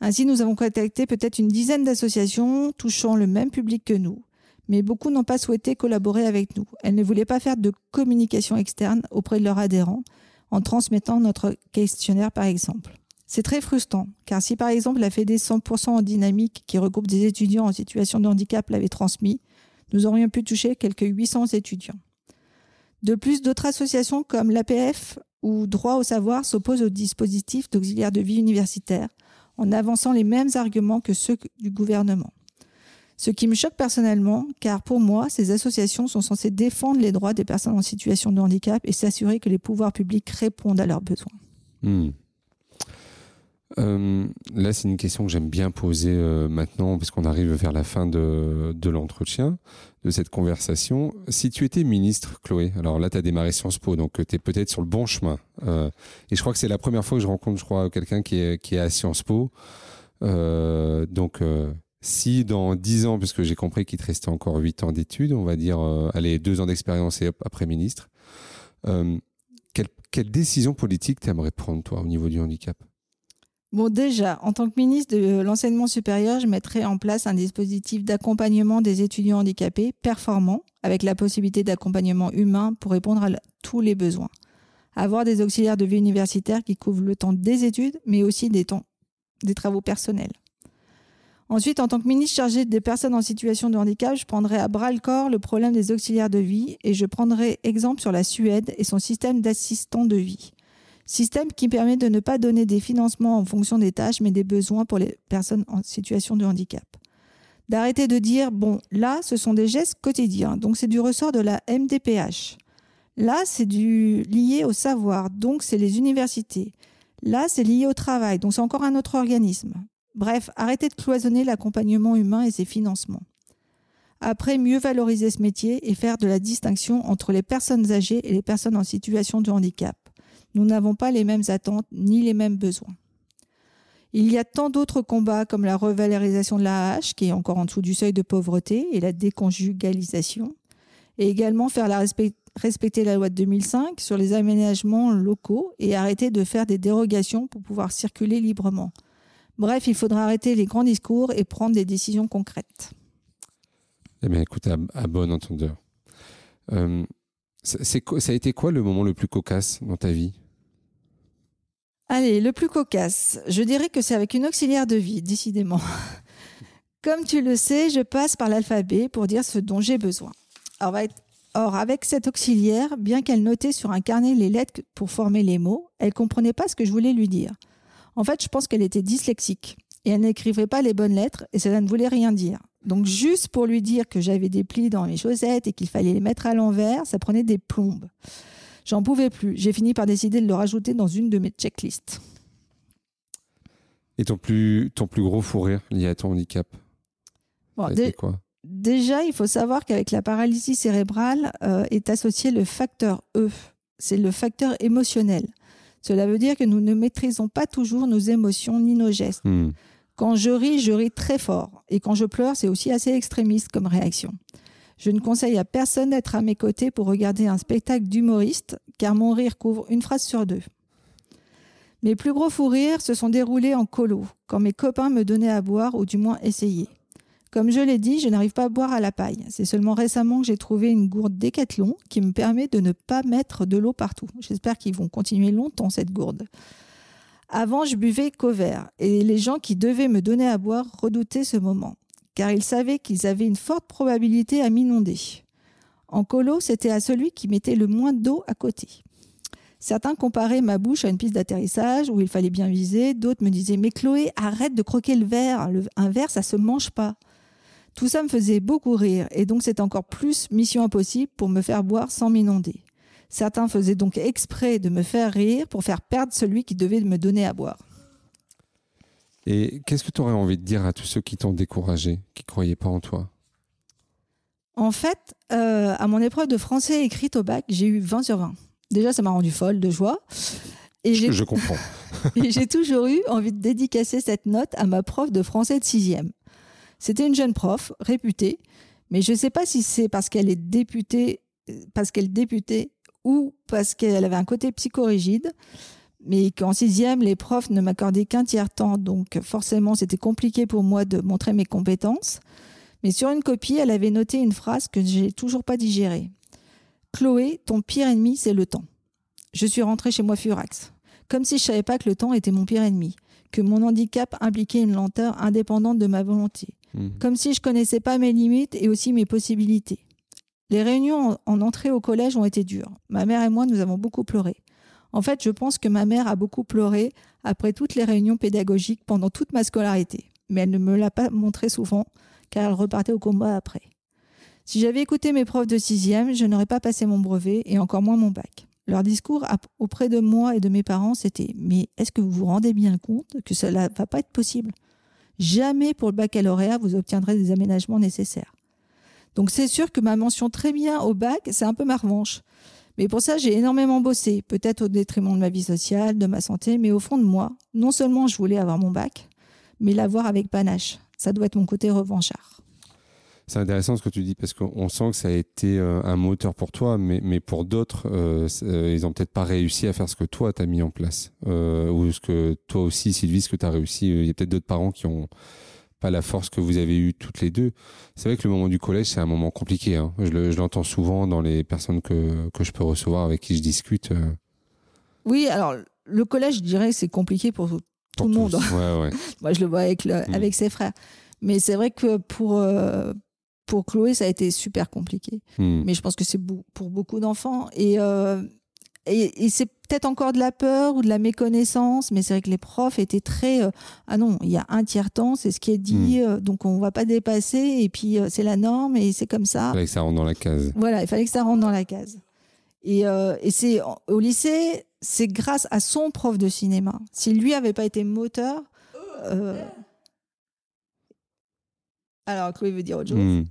Ainsi, nous avons contacté peut-être une dizaine d'associations touchant le même public que nous mais beaucoup n'ont pas souhaité collaborer avec nous. Elles ne voulaient pas faire de communication externe auprès de leurs adhérents en transmettant notre questionnaire par exemple. C'est très frustrant, car si par exemple la FED 100% en dynamique, qui regroupe des étudiants en situation de handicap, l'avait transmis, nous aurions pu toucher quelques 800 étudiants. De plus, d'autres associations comme l'APF ou Droit au savoir s'opposent au dispositif d'auxiliaire de vie universitaire en avançant les mêmes arguments que ceux du gouvernement. Ce qui me choque personnellement, car pour moi, ces associations sont censées défendre les droits des personnes en situation de handicap et s'assurer que les pouvoirs publics répondent à leurs besoins. Hmm. Euh, là, c'est une question que j'aime bien poser euh, maintenant, puisqu'on arrive vers la fin de, l'entretien, de cette conversation. Si tu étais ministre, Chloé, alors là, tu as démarré Sciences Po, donc tu es peut-être sur le bon chemin. Euh, et je crois que c'est la première fois que je rencontre, je crois, quelqu'un qui est, qui est à Sciences Po. donc, si dans 10 ans, puisque j'ai compris qu'il te restait encore 8 ans d'études, on va dire, euh, allez, 2 ans d'expérience et après ministre, euh, quelle, décision politique t'aimerais prendre, toi, au niveau du handicap? Bon, déjà, en tant que ministre de l'enseignement supérieur, je mettrais en place un dispositif d'accompagnement des étudiants handicapés performant, avec la possibilité d'accompagnement humain pour répondre à tous les besoins. Avoir des auxiliaires de vie universitaire qui couvrent le temps des études, mais aussi des, temps, des travaux personnels. Ensuite, en tant que ministre chargé des personnes en situation de handicap, je prendrai à bras le corps le problème des auxiliaires de vie et je prendrai exemple sur la Suède et son système d'assistants de vie. Système qui permet de ne pas donner des financements en fonction des tâches, mais des besoins pour les personnes en situation de handicap. D'arrêter de dire, bon, là, ce sont des gestes quotidiens, donc c'est du ressort de la MDPH. Là, c'est du lié au savoir, donc c'est les universités. Là, c'est lié au travail, donc c'est encore un autre organisme. Bref, arrêtez de cloisonner l'accompagnement humain et ses financements. Après, mieux valoriser ce métier et faire de la distinction entre les personnes âgées et les personnes en situation de handicap. Nous n'avons pas les mêmes attentes ni les mêmes besoins. Il y a tant d'autres combats comme la revalorisation de la qui est encore en dessous du seuil de pauvreté, et la déconjugalisation, et également faire respecter la loi de 2005 sur les aménagements locaux et arrêter de faire des dérogations pour pouvoir circuler librement. Bref, il faudra arrêter les grands discours et prendre des décisions concrètes. Eh bien, écoute, à, bon entendeur. Euh, ça a été quoi le moment le plus cocasse dans ta vie? Allez, le plus cocasse. Je dirais que c'est avec une auxiliaire de vie, décidément. Comme tu le sais, je passe par l'alphabet pour dire ce dont j'ai besoin. Or, avec cette auxiliaire, bien qu'elle notait sur un carnet les lettres pour former les mots, elle comprenait pas ce que je voulais lui dire. En fait, je pense qu'elle était dyslexique et elle n'écrivait pas les bonnes lettres et cela ne voulait rien dire. Donc juste pour lui dire que j'avais des plis dans mes chaussettes et qu'il fallait les mettre à l'envers, ça prenait des plombes. J'en pouvais plus. J'ai fini par décider de le rajouter dans une de mes checklists. Et ton plus, ton plus gros fou rire lié à ton handicap quoi? Déjà, il faut savoir qu'avec la paralysie cérébrale euh, est associé le facteur E. C'est le facteur émotionnel. Cela veut dire que nous ne maîtrisons pas toujours nos émotions ni nos gestes. Hmm. Quand je ris, je ris très fort. Et quand je pleure, c'est aussi assez extrémiste comme réaction. Je ne conseille à personne d'être à mes côtés pour regarder un spectacle d'humoriste, car mon rire couvre une phrase sur deux. Mes plus gros fous rires se sont déroulés en colo, quand mes copains me donnaient à boire, ou du moins essayaient. Comme je l'ai dit, je n'arrive pas à boire à la paille. C'est seulement récemment que j'ai trouvé une gourde Décathlon qui me permet de ne pas mettre de l'eau partout. J'espère qu'ils vont continuer longtemps cette gourde. Avant, je buvais qu'au verre, et les gens qui devaient me donner à boire redoutaient ce moment, car ils savaient qu'ils avaient une forte probabilité à m'inonder. En colo, c'était à celui qui mettait le moins d'eau à côté. Certains comparaient ma bouche à une piste d'atterrissage où il fallait bien viser, d'autres me disaient Mais Chloé, arrête de croquer le verre, un verre, ça se mange pas. Tout ça me faisait beaucoup rire, et donc c'est encore plus mission impossible pour me faire boire sans m'inonder. Certains faisaient donc exprès de me faire rire pour faire perdre celui qui devait me donner à boire. Et qu'est-ce que tu aurais envie de dire à tous ceux qui t'ont découragé, qui ne croyaient pas en toi? En fait, euh, à mon épreuve de français écrite au bac, j'ai eu 20 sur 20. Déjà, ça m'a rendu folle de joie. Et je, je comprends. et j'ai toujours eu envie de dédicacer cette note à ma prof de français de 6e. C'était une jeune prof, réputée, mais je ne sais pas si c'est parce qu'elle est députée, parce qu'elle députait ou parce qu'elle avait un côté psychorigide, mais qu'en sixième, les profs ne m'accordaient qu'un tiers temps, donc forcément c'était compliqué pour moi de montrer mes compétences. Mais sur une copie, elle avait noté une phrase que j'ai toujours pas digérée. Chloé, ton pire ennemi, c'est le temps. Je suis rentrée chez moi furax, comme si je savais pas que le temps était mon pire ennemi, que mon handicap impliquait une lenteur indépendante de ma volonté, mmh. comme si je connaissais pas mes limites et aussi mes possibilités. Les réunions en entrée au collège ont été dures. Ma mère et moi, nous avons beaucoup pleuré. En fait, je pense que ma mère a beaucoup pleuré après toutes les réunions pédagogiques pendant toute ma scolarité. Mais elle ne me l'a pas montré souvent, car elle repartait au combat après. Si j'avais écouté mes profs de sixième, je n'aurais pas passé mon brevet et encore moins mon bac. Leur discours auprès de moi et de mes parents, c'était Mais est-ce que vous vous rendez bien compte que cela ne va pas être possible? Jamais pour le baccalauréat, vous obtiendrez des aménagements nécessaires. Donc c'est sûr que ma mention très bien au bac, c'est un peu ma revanche. Mais pour ça, j'ai énormément bossé, peut-être au détriment de ma vie sociale, de ma santé, mais au fond de moi, non seulement je voulais avoir mon bac, mais l'avoir avec panache. Ça doit être mon côté revanchard. C'est intéressant ce que tu dis parce qu'on sent que ça a été euh, un moteur pour toi, mais, mais pour d'autres, euh, euh, ils n'ont peut-être pas réussi à faire ce que toi tu as mis en place. ou ce que toi aussi, Sylvie, ce que tu as réussi. Il y a peut-être d'autres parents qui ont pas la force que vous avez eue toutes les deux. C'est vrai que le moment du collège, c'est un moment compliqué. Hein. Je l'entends souvent dans les personnes que, que, je peux recevoir, avec qui je discute. Oui, alors le collège, je dirais, c'est compliqué pour tout, le monde. Moi, je le vois avec, le, mm. avec ses frères. Mais c'est vrai que pour, euh, pour Chloé, ça a été super compliqué. Mm. Mais je pense que c'est pour beaucoup d'enfants. Et, euh, et, et c'est peut-être encore de la peur ou de la méconnaissance, mais c'est vrai que les profs étaient très euh, ah non, il y a un tiers temps, c'est ce qui est dit, euh, donc on va pas dépasser et puis euh, c'est la norme et c'est comme ça. Il fallait que ça rentre dans la case. Voilà, il fallait que ça rentre dans la case. Et, euh, et c'est au lycée, c'est grâce à son prof de cinéma. Si lui avait pas été moteur, euh, alors Chloé veut dire autre chose. Hmm.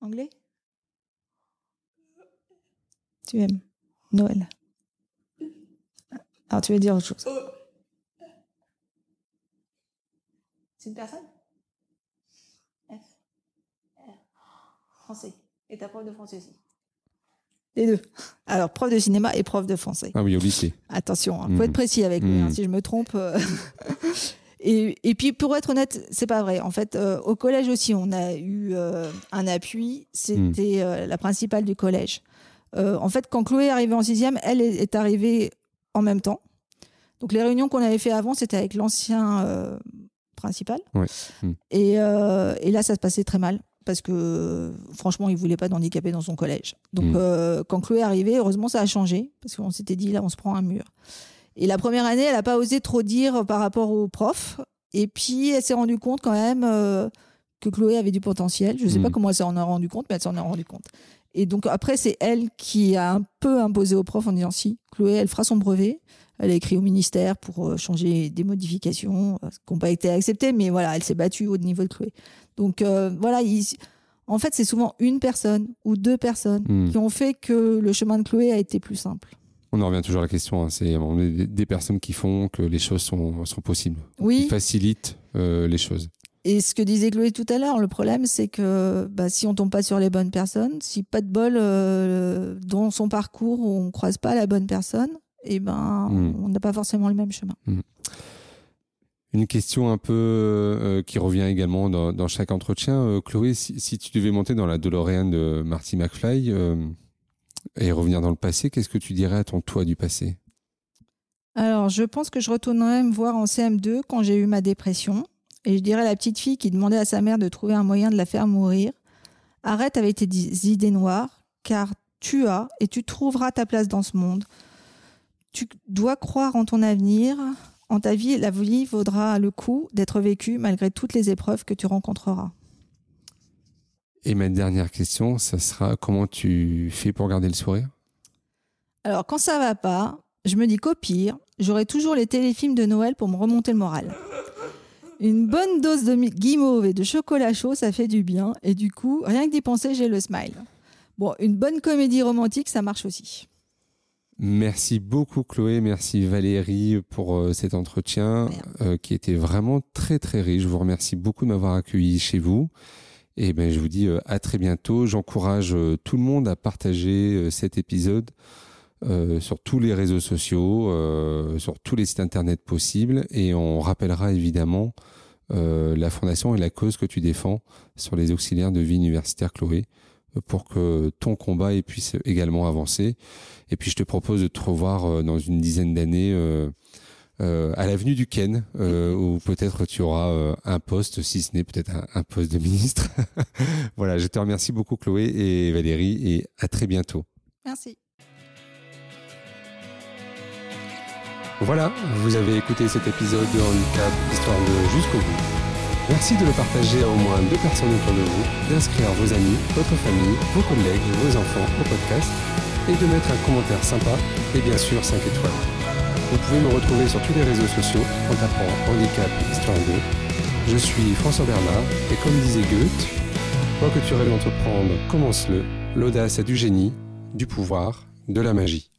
Anglais? Tu aimes Noël? Alors tu veux dire autre chose? C'est une personne? F. R. Français. Et ta prof de français aussi? Les deux. Alors, prof de cinéma et prof de français. Ah oui, au lycée. Attention, il Mhm. faut être précis avec lui. hein, Mhm. si je me trompe. euh. et, et puis, pour être honnête, c'est pas vrai. En fait, euh, au collège aussi, on a eu euh, un appui. C'était euh, la principale du collège. En fait, quand Chloé est arrivée en sixième, elle est, est arrivée en même temps. Donc, les réunions qu'on avait fait avant, c'était avec l'ancien principal. Ouais. Mhm. Et, et là, ça se passait très mal. Parce que franchement, il voulait pas d'handicapés dans son collège. Donc, euh, quand Chloé est arrivée, heureusement, ça a changé. Parce qu'on s'était dit, là, on se prend un mur. Et la première année, elle n'a pas osé trop dire par rapport aux profs. Et puis, elle s'est rendue compte quand même euh, que Chloé avait du potentiel. Je ne sais pas comment elle s'en a rendu compte, mais elle s'en est rendue compte. Et donc, après, c'est elle qui a un peu imposé aux profs en disant si, Chloé, elle fera son brevet. Elle a écrit au ministère pour euh, changer des modifications euh, qui n'ont pas été acceptées, mais voilà, elle s'est battue au niveau de Chloé. Donc, euh, voilà, il- en fait, c'est souvent une personne ou deux personnes Hmm. qui ont fait que le chemin de Chloé a été plus simple. On en revient toujours à la question. hein, C'est donné, des, personnes qui font que les choses sont, sont possibles, qui Oui, facilitent euh, les choses. Et ce que disait Chloé tout à l'heure, le problème, c'est que bah, si on tombe pas sur les bonnes personnes, si pas de bol euh, dans son parcours, on croise pas la bonne personne, et ben Mm. on n'a pas forcément le même chemin. Une question un peu euh, qui revient également dans, dans chaque entretien. Euh, Chloé, si, si tu devais monter dans la DeLorean de Marty McFly euh, et revenir dans le passé, qu'est-ce que tu dirais à ton toi du passé? Alors, je pense que je retournerai me voir en CM2 quand j'ai eu ma dépression, et je dirais à la petite fille qui demandait à sa mère de trouver un moyen de la faire mourir. Arrête avec tes idées noires, car tu as et tu trouveras ta place dans ce monde. Tu dois croire en ton avenir. En ta vie, la vie vaudra le coup d'être vécue malgré toutes les épreuves que tu rencontreras. Et ma dernière question, ça sera comment tu fais pour garder le sourire? Alors, quand ça va pas, je me dis qu'au pire, j'aurai toujours les téléfilms de Noël pour me remonter le moral. Une bonne dose de guimauve et de chocolat chaud, ça fait du bien. Et du coup, rien que d'y penser, j'ai le smile. Bon, une bonne comédie romantique, ça marche aussi. Merci beaucoup Chloé, merci Valérie pour euh, cet entretien euh, qui était vraiment très très riche. Je vous remercie beaucoup de m'avoir accueilli chez vous. Et ben je vous dis euh, à très bientôt. J'encourage euh, tout le monde à partager euh, cet épisode sur tous les réseaux sociaux, sur tous les sites internet possibles. Et on rappellera évidemment la fondation et la cause que tu défends sur les auxiliaires de vie universitaire Chloé pour que ton combat puisse également avancer. Et puis je te propose de te revoir dans une dizaine d'années euh, à l'avenue du Ken, euh, où peut-être tu auras euh, un poste, si ce n'est peut-être un, un poste de ministre. voilà, je te remercie beaucoup Chloé et Valérie et à très bientôt. Merci. Voilà, vous avez écouté cet épisode de Handicap Histoire de jusqu'au bout. Merci de le partager à au moins deux personnes autour de vous, d'inscrire vos amis, votre famille, vos collègues, vos enfants au podcast et de mettre un commentaire sympa et bien sûr 5 étoiles. Vous pouvez me retrouver sur tous les réseaux sociaux en tapant Handicap Histoire 2. Je suis François Bernard et comme disait Goethe, quoi que tu rêves d'entreprendre, commence-le. L'audace a du génie, du pouvoir, de la magie.